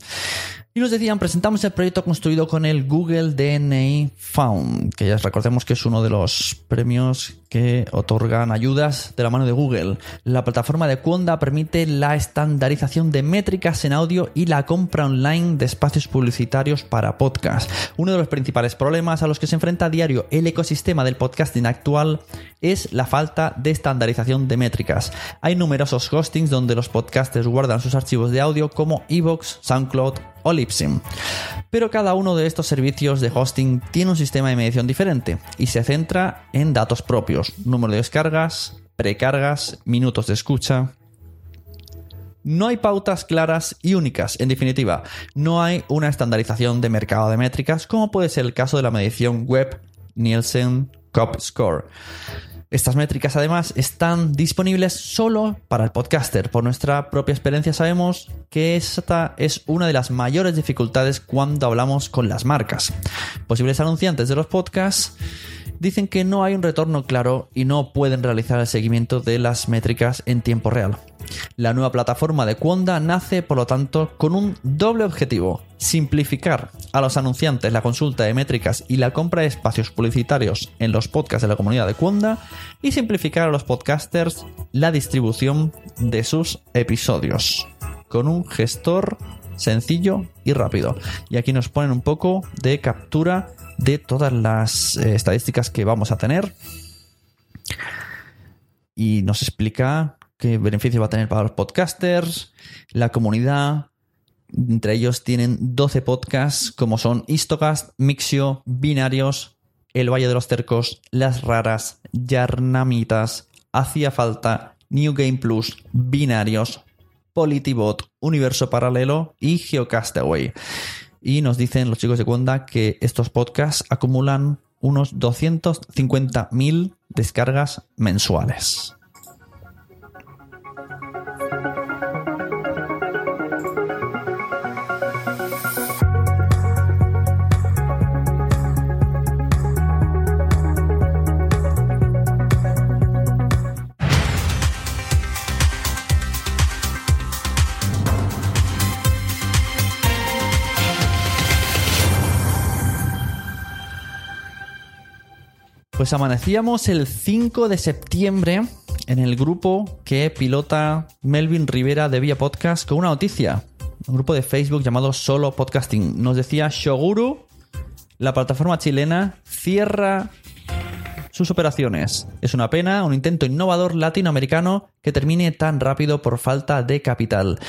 y nos decían, presentamos el proyecto construido con el Google DNA Found, que ya recordemos que es uno de los premios que otorgan ayudas de la mano de Google. La plataforma de Quonda permite la estandarización de métricas en audio y la compra online de espacios publicitarios para podcast. Uno de los principales problemas a los que se enfrenta a diario el ecosistema del podcasting actual es la falta de estandarización de métricas. Hay numerosos hostings donde los podcasters guardan sus archivos de audio como Evox, SoundCloud o Libsyn. Pero cada uno de estos servicios de hosting tiene un sistema de medición diferente y se centra en datos propios, número de descargas, precargas, minutos de escucha. No hay pautas claras y únicas, en definitiva, no hay una estandarización de mercado de métricas como puede ser el caso de la medición web Nielsen Cop Score. Estas métricas además están disponibles solo para el podcaster. Por nuestra propia experiencia sabemos que esta es una de las mayores dificultades cuando hablamos con las marcas. Posibles anunciantes de los podcasts dicen que no hay un retorno claro y no pueden realizar el seguimiento de las métricas en tiempo real. La nueva plataforma de Quonda nace, por lo tanto, con un doble objetivo, simplificar a los anunciantes la consulta de métricas y la compra de espacios publicitarios en los podcasts de la comunidad de Quonda y simplificar a los podcasters la distribución de sus episodios con un gestor sencillo y rápido. Y aquí nos ponen un poco de captura de todas las eh, estadísticas que vamos a tener. Y nos explica qué beneficio va a tener para los podcasters, la comunidad. Entre ellos tienen 12 podcasts como son Istocast, Mixio, Binarios, El Valle de los Cercos, Las Raras, Yarnamitas, Hacía Falta, New Game Plus, Binarios, Politibot, Universo Paralelo y Geocastaway. Y nos dicen los chicos de Cuenda que estos podcasts acumulan unos 250.000 descargas mensuales. Pues amanecíamos el 5 de septiembre en el grupo que pilota Melvin Rivera de Vía Podcast con una noticia. Un grupo de Facebook llamado Solo Podcasting. Nos decía Shoguru, la plataforma chilena, cierra sus operaciones. Es una pena, un intento innovador latinoamericano que termine tan rápido por falta de capital.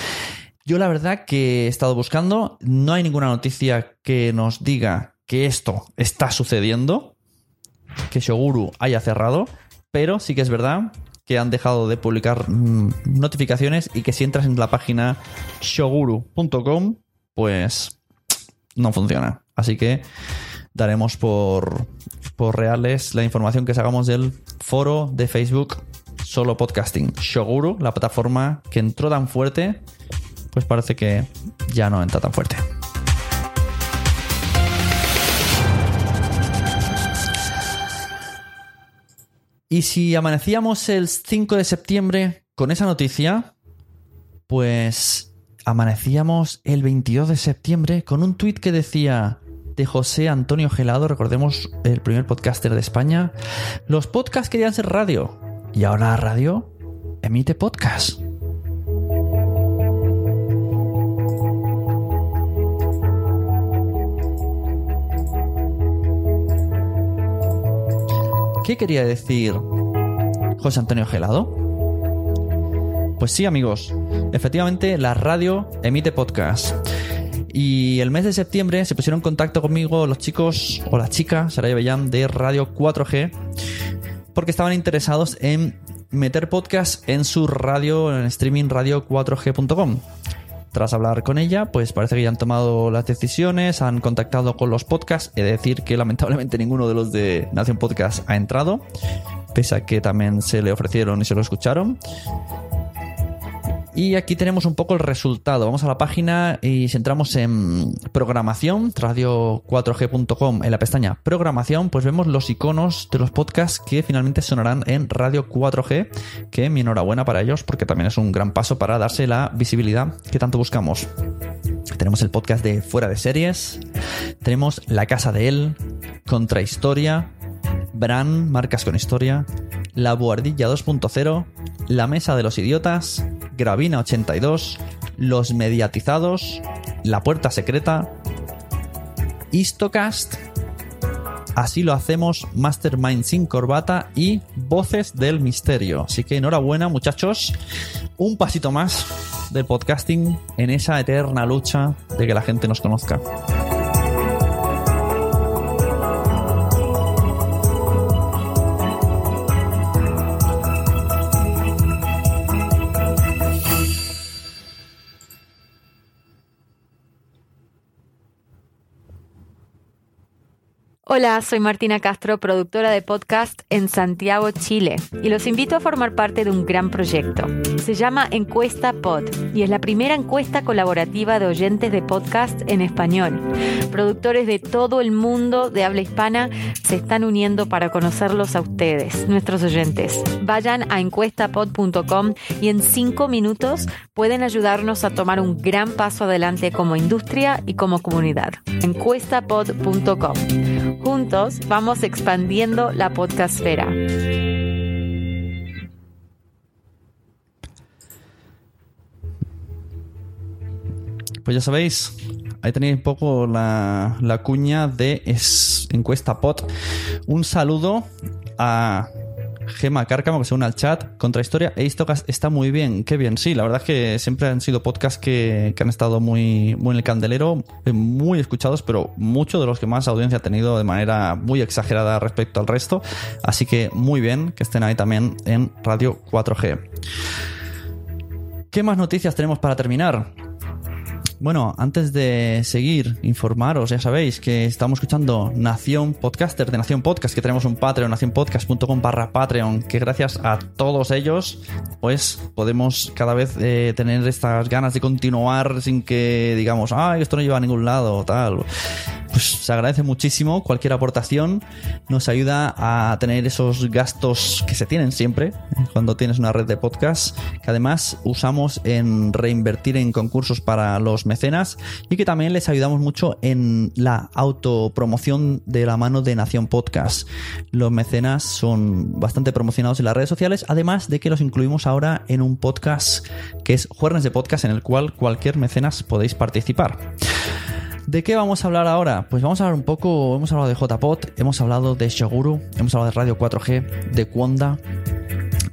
Yo la verdad que he estado buscando, no hay ninguna noticia que nos diga que esto está sucediendo, que Shoguru haya cerrado, pero sí que es verdad que han dejado de publicar mm, notificaciones y que si entras en la página shoguru.com, pues no funciona. Así que daremos por, por reales la información que sacamos del foro de Facebook Solo Podcasting. Shoguru, la plataforma que entró tan fuerte, pues parece que ya no entra tan fuerte. Y si amanecíamos el 5 de septiembre con esa noticia, pues amanecíamos el 22 de septiembre con un tuit que decía de José Antonio Gelado, recordemos el primer podcaster de España, los podcasts querían ser radio y ahora la radio emite podcast. ¿Qué quería decir José Antonio Gelado? Pues sí, amigos, efectivamente la radio emite podcast. Y el mes de septiembre se pusieron en contacto conmigo los chicos o la chica, Saraya Bellán, de Radio 4G, porque estaban interesados en meter podcast en su radio, en streaming radio4g.com. Tras hablar con ella, pues parece que ya han tomado las decisiones, han contactado con los podcasts. He de decir que lamentablemente ninguno de los de Nación Podcast ha entrado, pese a que también se le ofrecieron y se lo escucharon. Y aquí tenemos un poco el resultado. Vamos a la página y si entramos en programación, radio4g.com, en la pestaña programación, pues vemos los iconos de los podcasts que finalmente sonarán en Radio 4G, que mi enhorabuena para ellos porque también es un gran paso para darse la visibilidad que tanto buscamos. Tenemos el podcast de Fuera de Series, tenemos La Casa de Él, Contrahistoria, Bran, Marcas con Historia, La Buhardilla 2.0, La Mesa de los Idiotas, Gravina 82, Los Mediatizados, La Puerta Secreta, Istocast, Así lo hacemos, Mastermind sin corbata y Voces del Misterio. Así que enhorabuena muchachos, un pasito más del podcasting en esa eterna lucha de que la gente nos conozca. Hola, soy Martina Castro, productora de podcast en Santiago, Chile, y los invito a formar parte de un gran proyecto. Se llama Encuesta Pod y es la primera encuesta colaborativa de oyentes de podcast en español. Productores de todo el mundo de habla hispana se están uniendo para conocerlos a ustedes, nuestros oyentes. Vayan a encuestapod.com y en cinco minutos pueden ayudarnos a tomar un gran paso adelante como industria y como comunidad. Encuestapod.com. Juntos vamos expandiendo la podcastfera. Pues ya sabéis, ahí tenéis un poco la, la cuña de es, encuesta pot. Un saludo a Gema Cárcamo, que se une al chat. Contrahistoria e Istocast está muy bien, qué bien. Sí, la verdad es que siempre han sido podcasts que, que han estado muy, muy en el candelero, eh, muy escuchados, pero muchos de los que más audiencia ha tenido de manera muy exagerada respecto al resto. Así que muy bien que estén ahí también en Radio 4G. ¿Qué más noticias tenemos para terminar? Bueno, antes de seguir, informaros, ya sabéis que estamos escuchando Nación Podcaster de Nación Podcast, que tenemos un Patreon, nacionpodcast.com barra Patreon, que gracias a todos ellos, pues podemos cada vez eh, tener estas ganas de continuar sin que digamos, ay, esto no lleva a ningún lado, tal. Pues se agradece muchísimo. Cualquier aportación nos ayuda a tener esos gastos que se tienen siempre ¿eh? cuando tienes una red de podcast, que además usamos en reinvertir en concursos para los mecenas y que también les ayudamos mucho en la autopromoción de la mano de Nación Podcast. Los mecenas son bastante promocionados en las redes sociales, además de que los incluimos ahora en un podcast que es Juernes de Podcast, en el cual cualquier mecenas podéis participar. ¿De qué vamos a hablar ahora? Pues vamos a hablar un poco, hemos hablado de JPOT, hemos hablado de Shoguru, hemos hablado de Radio 4G, de Kwanda,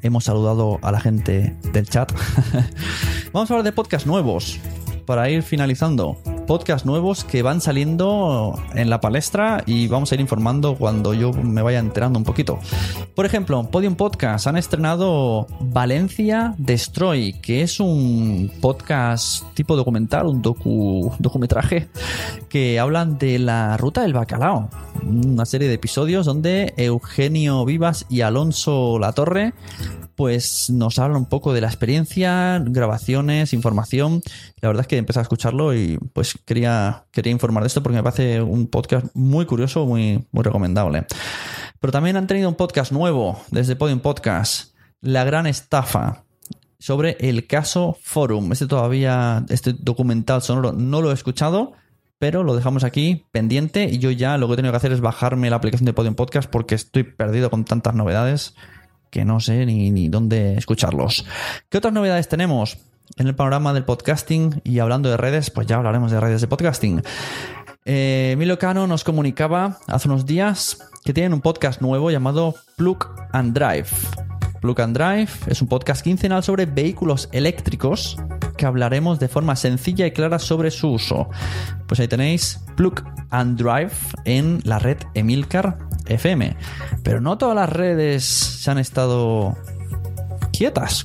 hemos saludado a la gente del chat. [laughs] vamos a hablar de podcasts nuevos para ir finalizando. Podcasts nuevos que van saliendo en la palestra y vamos a ir informando cuando yo me vaya enterando un poquito. Por ejemplo, Podium Podcast han estrenado Valencia Destroy, que es un podcast tipo documental, un docu, documetraje que hablan de la ruta del bacalao. Una serie de episodios donde Eugenio Vivas y Alonso Latorre pues nos habla un poco de la experiencia, grabaciones, información. La verdad es que empecé a escucharlo y pues quería, quería informar de esto porque me parece un podcast muy curioso, muy, muy recomendable. Pero también han tenido un podcast nuevo desde Podium Podcast, La Gran Estafa, sobre el caso Forum. Este todavía, este documental sonoro no lo he escuchado, pero lo dejamos aquí pendiente y yo ya lo que he tenido que hacer es bajarme la aplicación de Podium Podcast porque estoy perdido con tantas novedades que no sé ni, ni dónde escucharlos. ¿Qué otras novedades tenemos? En el panorama del podcasting y hablando de redes, pues ya hablaremos de redes de podcasting. Eh, Milo Cano nos comunicaba hace unos días que tienen un podcast nuevo llamado Plug and Drive. Plug and Drive es un podcast quincenal sobre vehículos eléctricos que hablaremos de forma sencilla y clara sobre su uso. Pues ahí tenéis Plug and Drive en la red Emilcar FM. Pero no todas las redes se han estado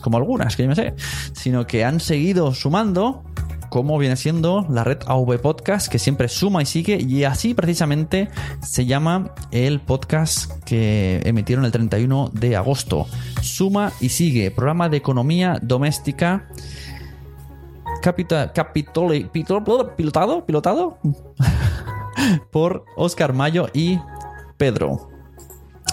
como algunas, que yo me sé, sino que han seguido sumando como viene siendo la red AV Podcast, que siempre suma y sigue, y así precisamente se llama el podcast que emitieron el 31 de agosto. Suma y sigue, programa de economía doméstica. Capita, capitoli, pilotado, pilotado [laughs] por Oscar Mayo y Pedro.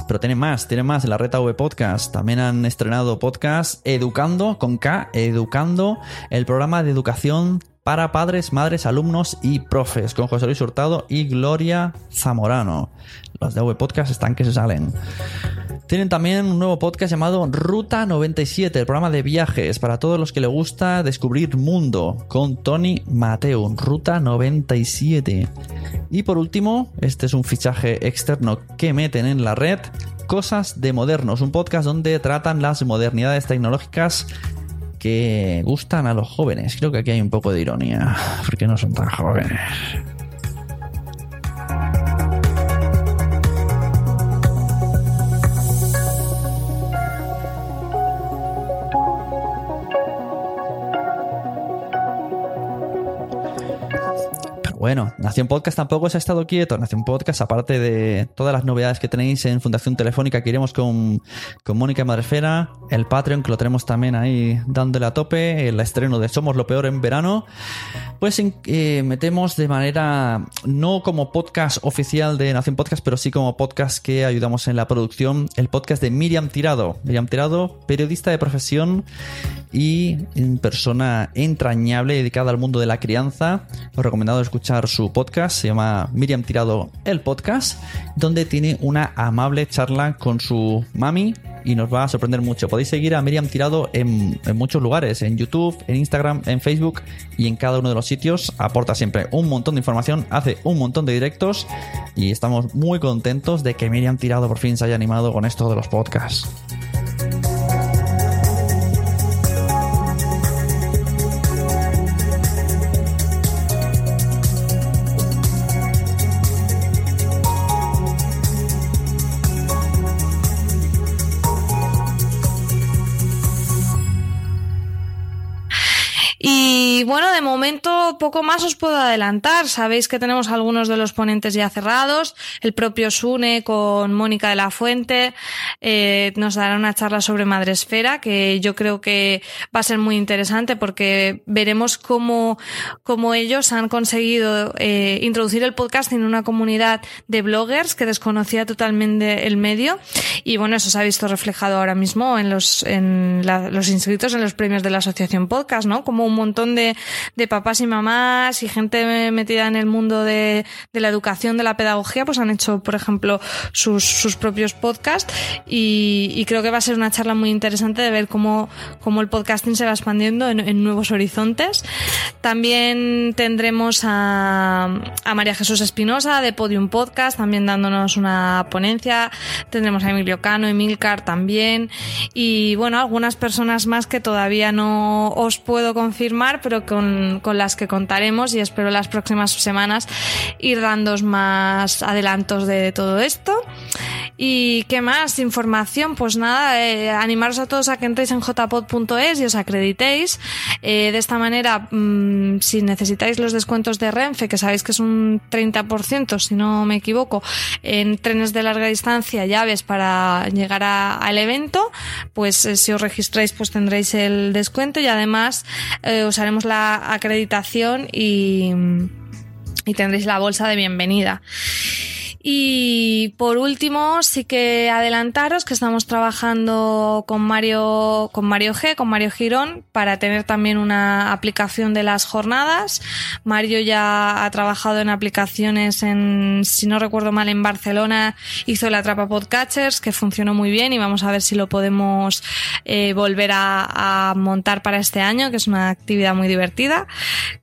Pero tiene más, tiene más en la red AV Podcast. También han estrenado podcast Educando con K, Educando, el programa de educación para padres, madres, alumnos y profes, con José Luis Hurtado y Gloria Zamorano. Los de AV Podcast están que se salen. Tienen también un nuevo podcast llamado Ruta 97, el programa de viajes para todos los que les gusta descubrir mundo, con Tony Mateo, Ruta 97. Y por último, este es un fichaje externo que meten en la red, Cosas de Modernos, un podcast donde tratan las modernidades tecnológicas que gustan a los jóvenes. Creo que aquí hay un poco de ironía, porque no son tan jóvenes. Bueno, Nación Podcast tampoco se ha estado quieto. Nación Podcast, aparte de todas las novedades que tenéis en Fundación Telefónica, que iremos con, con Mónica Madrefera, el Patreon, que lo tenemos también ahí dándole a tope, el estreno de Somos lo Peor en verano, pues eh, metemos de manera, no como podcast oficial de Nación Podcast, pero sí como podcast que ayudamos en la producción, el podcast de Miriam Tirado. Miriam Tirado, periodista de profesión y persona entrañable dedicada al mundo de la crianza. Os recomendado escuchar su podcast, se llama Miriam Tirado el podcast, donde tiene una amable charla con su mami y nos va a sorprender mucho. Podéis seguir a Miriam Tirado en, en, muchos lugares, en YouTube, en Instagram, en Facebook y en cada uno de los sitios. Aporta siempre un montón de información, hace un montón de directos y estamos muy contentos de que Miriam Tirado por fin se haya animado con esto de los podcasts. Momento poco, más os puedo adelantar. Sabéis que tenemos algunos de los ponentes ya cerrados. El propio Sune con Mónica de la Fuente eh, nos dará una charla sobre Madresfera que yo creo que va a ser muy interesante porque veremos cómo, cómo ellos han conseguido eh, introducir el podcast en una comunidad de bloggers que desconocía totalmente el medio. Y bueno, eso se ha visto reflejado ahora mismo en los, en los inscritos en los premios de la Asociación Podcast, ¿no? Como un montón de, de papás y mamás y gente metida en el mundo de, de, la educación, de la pedagogía, pues han hecho, por ejemplo, sus, sus propios podcasts y, y, creo que va a ser una charla muy interesante de ver cómo, cómo el podcasting se va expandiendo en, en nuevos horizontes. También tendremos a, a María Jesús Espinosa de Podium Podcast, también dándonos una ponencia. Tendremos a Emilio Cano, Emilcar también y bueno, algunas personas más que todavía no os puedo confirmar, pero con, con las que contaremos y espero las próximas semanas ir dando más adelantos de todo esto. ¿Y qué más? Información, pues nada, eh, animaros a todos a que entréis en jpod.es y os acreditéis. Eh, de esta manera, mmm, si necesitáis los descuentos de Renfe, que sabéis que es un 30%, si no me equivoco, en trenes de larga distancia, llaves para llegar al evento, pues eh, si os registráis, pues tendréis el descuento y además os haremos la acreditación y, y tendréis la bolsa de bienvenida. Y por último, sí que adelantaros que estamos trabajando con Mario, con Mario G, con Mario Girón, para tener también una aplicación de las jornadas. Mario ya ha trabajado en aplicaciones en, si no recuerdo mal, en Barcelona, hizo la Trapa Podcatchers, que funcionó muy bien y vamos a ver si lo podemos eh, volver a, montar para este año, que es una actividad muy divertida,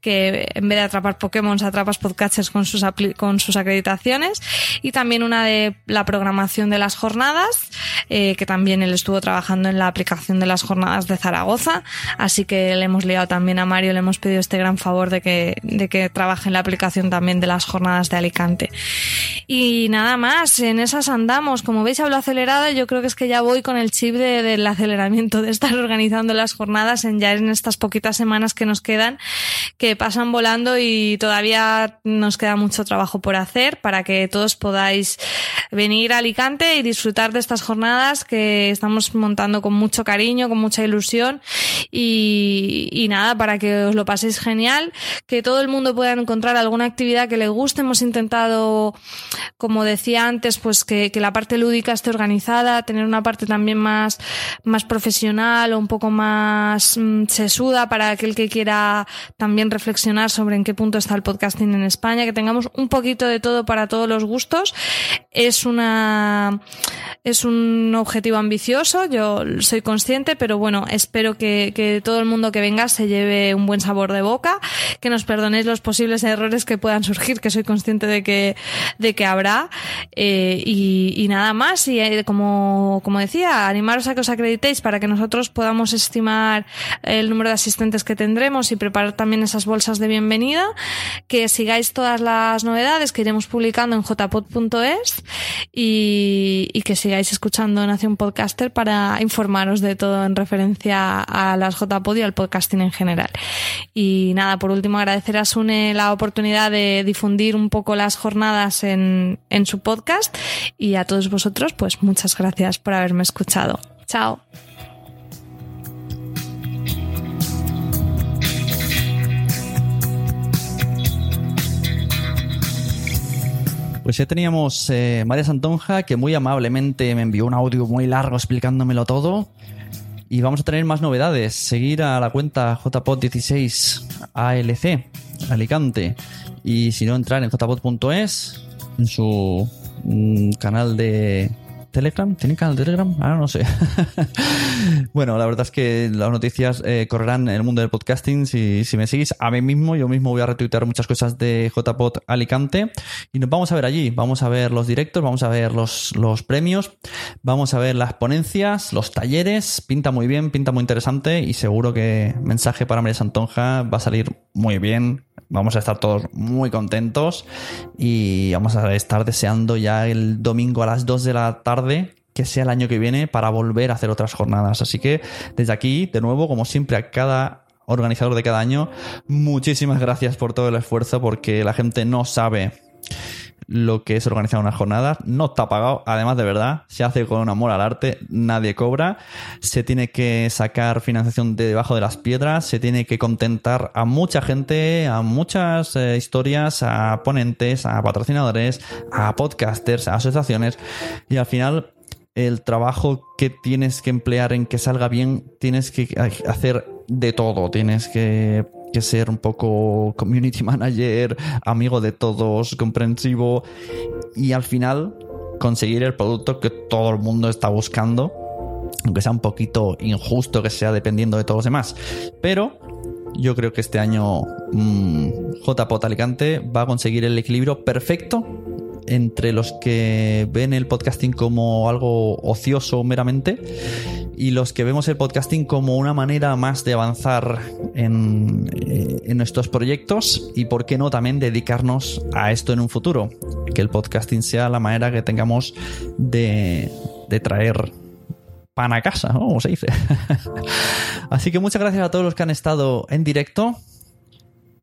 que en vez de atrapar Pokémon, atrapas Podcatchers con sus, con sus acreditaciones y también una de la programación de las jornadas, eh, que también él estuvo trabajando en la aplicación de las jornadas de Zaragoza, así que le hemos liado también a Mario, le hemos pedido este gran favor de que, de que trabaje en la aplicación también de las jornadas de Alicante. Y nada más, en esas andamos. Como veis, hablo acelerada, yo creo que es que ya voy con el chip de, del aceleramiento, de estar organizando las jornadas en ya en estas poquitas semanas que nos quedan, que pasan volando y todavía nos queda mucho trabajo por hacer para que todos podáis venir a Alicante y disfrutar de estas jornadas que estamos montando con mucho cariño, con mucha ilusión y, nada, para que os lo paséis genial, que todo el mundo pueda encontrar alguna actividad que le guste. Hemos intentado, como decía antes, pues que, la parte lúdica esté organizada, tener una parte también más, más profesional o un poco más mmm, sesuda para aquel que quiera también reflexionar sobre en qué punto está el podcasting en España, que tengamos un poquito de todo para todos los gustos. Es una, es un objetivo ambicioso, yo soy consciente, pero bueno, espero que, que todo el mundo que venga se lleve un buen sabor de boca, que nos perdonéis los posibles errores que puedan surgir, que soy consciente de que, de que habrá, eh, y, nada más, y eh, como, como decía, animaros a que os acreditéis para que nosotros podamos estimar el número de asistentes que tendremos y preparar también esas bolsas de bienvenida, que sigáis todas las novedades que iremos publicando en jpod.es y, y, que sigáis escuchando Nación Podcaster para informaros de todo en referencia a las JPod y al podcasting en general. Y nada, por último agradecer a Sune la oportunidad de difundir un poco las jornadas en, en su podcast y a todos vosotros pues muchas gracias por haberme escuchado. Chao. Pues ya teníamos eh, María Santonja, que muy amablemente me envió un audio muy largo explicándomelo todo. Y vamos a tener más novedades. Seguir a la cuenta jpod16 ALC Alicante. Y si no, entrar en jpod.es, en su mm, canal de Telegram. ¿Tiene canal de Telegram? Ahora no sé. [laughs] bueno, la verdad es que las noticias eh, correrán en el mundo del podcasting. Si, si, me seguís a mí mismo, yo mismo voy a retuitear muchas cosas de JPod Alicante. Y nos vamos a ver allí. Vamos a ver los directos, vamos a ver los, los premios, vamos a ver las ponencias, los talleres. Pinta muy bien, pinta muy interesante. Y seguro que mensaje para María Santonja va a salir muy bien. Vamos a estar todos muy contentos y vamos a estar deseando ya el domingo a las 2 de la tarde que sea el año que viene para volver a hacer otras jornadas. Así que desde aquí, de nuevo, como siempre, a cada organizador de cada año, muchísimas gracias por todo el esfuerzo porque la gente no sabe lo que es organizar una jornada. No está pagado, además de verdad, se hace con amor al arte, nadie cobra, se tiene que sacar financiación de debajo de las piedras, se tiene que contentar a mucha gente, a muchas eh, historias, a ponentes, a patrocinadores, a podcasters, a asociaciones. Y al final el trabajo que tienes que emplear en que salga bien, tienes que hacer de todo, tienes que que ser un poco community manager, amigo de todos, comprensivo y al final conseguir el producto que todo el mundo está buscando, aunque sea un poquito injusto que sea dependiendo de todos los demás. Pero yo creo que este año mmm, JPOT Alicante va a conseguir el equilibrio perfecto entre los que ven el podcasting como algo ocioso meramente y los que vemos el podcasting como una manera más de avanzar en, eh, en, nuestros proyectos y por qué no también dedicarnos a esto en un futuro. Que el podcasting sea la manera que tengamos de, de traer pan a casa, ¿no? Como se dice. [laughs] Así que muchas gracias a todos los que han estado en directo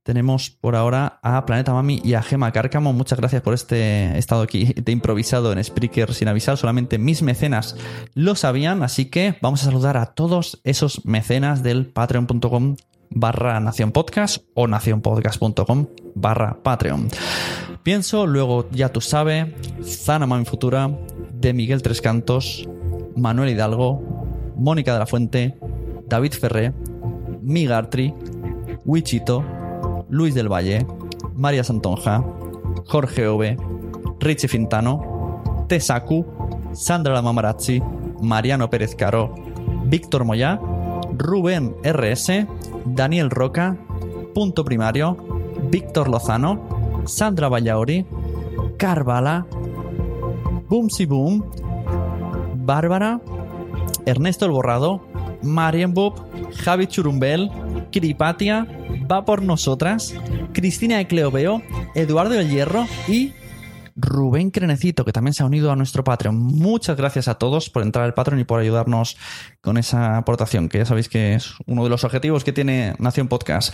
tenemos por ahora a Planeta Mami y a Gema Cárcamo. Muchas gracias por este estado aquí de improvisado en Spreaker sin avisar. Solamente mis mecenas lo sabían, así que vamos a saludar a todos esos mecenas del patreon.com barra Nación Podcast o nacionpodcast.com barra Patreon. Pienso, luego ya tú sabes, Zana Mami Futura, de Miguel Tres Cantos, Manuel Hidalgo, Mónica de la Fuente, David Ferré, Migartri, Wichito, Luis del Valle, María Santonja, Jorge Ove, Richie Fintano, Tesaku, Sandra Mamarazzi, Mariano Pérez Caro, Víctor Moyá, Rubén RS, Daniel Roca, Punto Primario, Víctor Lozano, Sandra Vallaori, Carvala, Boomsy Boom, Bárbara, Ernesto el Borrado, Marian Bob, Javi Churumbel, Kiripatia, Va por Nosotras, Cristina de Cleoveo, Eduardo del Hierro y Rubén Crenecito, que también se ha unido a nuestro Patreon. Muchas gracias a todos por entrar al Patreon y por ayudarnos con esa aportación, que ya sabéis que es uno de los objetivos que tiene Nación Podcast.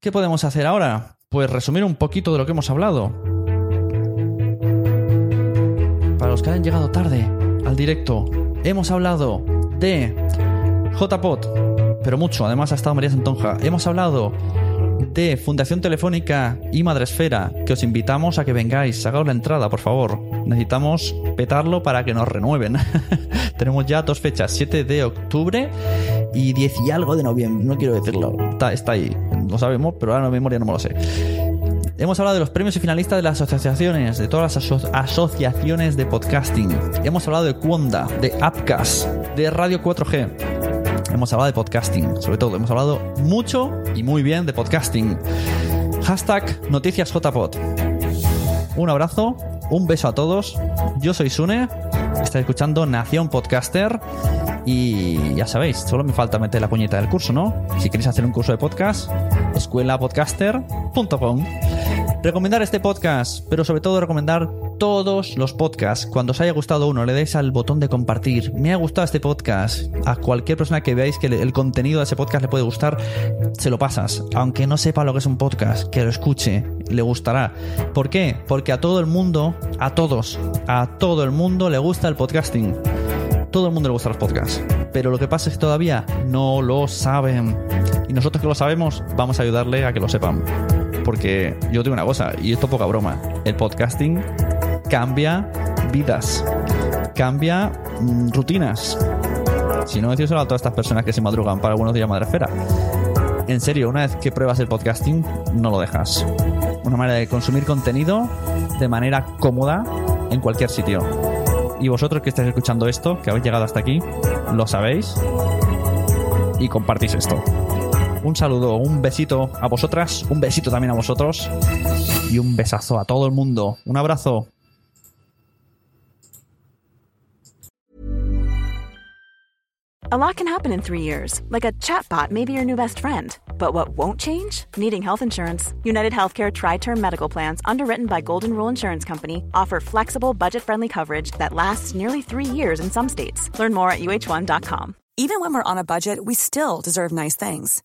¿Qué podemos hacer ahora? Pues resumir un poquito de lo que hemos hablado. Para los que hayan llegado tarde al directo, hemos hablado de JPOT, pero mucho, además ha estado María Santonja. Hemos hablado de Fundación Telefónica y Madresfera, que os invitamos a que vengáis, sacad la entrada, por favor. Necesitamos petarlo para que nos renueven. [laughs] Tenemos ya dos fechas, 7 de octubre y 10 y algo de noviembre, no quiero decirlo, está, ahí, lo sabemos, pero ahora la memoria no me lo sé. Hemos hablado de los premios y finalistas de las asociaciones, de todas las aso asociaciones de podcasting. Hemos hablado de Cuonda, de Appcast, de Radio 4G. Hemos hablado de podcasting, sobre todo. Hemos hablado mucho y muy bien de podcasting. Hashtag NoticiasJPod. Un abrazo, un beso a todos. Yo soy Sune. Estáis escuchando Nación Podcaster. Y ya sabéis, solo me falta meter la puñeta del curso, ¿no? Si queréis hacer un curso de podcast, escuelapodcaster.com. Recomendar este podcast, pero sobre todo recomendar todos los podcasts. Cuando os haya gustado uno, le deis al botón de compartir. Me ha gustado este podcast. A cualquier persona que veáis que el contenido de ese podcast le puede gustar, se lo pasas. Aunque no sepa lo que es un podcast, que lo escuche, le gustará. ¿Por qué? Porque a todo el mundo, a todos, a todo el mundo le gusta el podcasting todo el mundo le gusta los podcasts. Pero lo que pasa es que todavía no lo saben. Y nosotros que lo sabemos, vamos a ayudarle a que lo sepan. Porque yo digo una cosa, y esto poca broma, el podcasting cambia vidas, cambia mm, rutinas. Si no, decírselo a todas estas personas que se madrugan para algunos días madrefera. En serio, una vez que pruebas el podcasting, no lo dejas. Una manera de consumir contenido de manera cómoda en cualquier sitio y vosotros que estáis escuchando esto, que habéis llegado hasta aquí, lo sabéis y compartís esto. Un saludo, un besito a vosotras, un besito también a vosotros y un besazo a todo el mundo. Un abrazo. A lot can happen in three years, like a chatbot may be your new best friend. But what won't change? Needing health insurance. United Healthcare Tri Term Medical Plans, underwritten by Golden Rule Insurance Company, offer flexible, budget friendly coverage that lasts nearly three years in some states. Learn more at uh1.com. Even when we're on a budget, we still deserve nice things.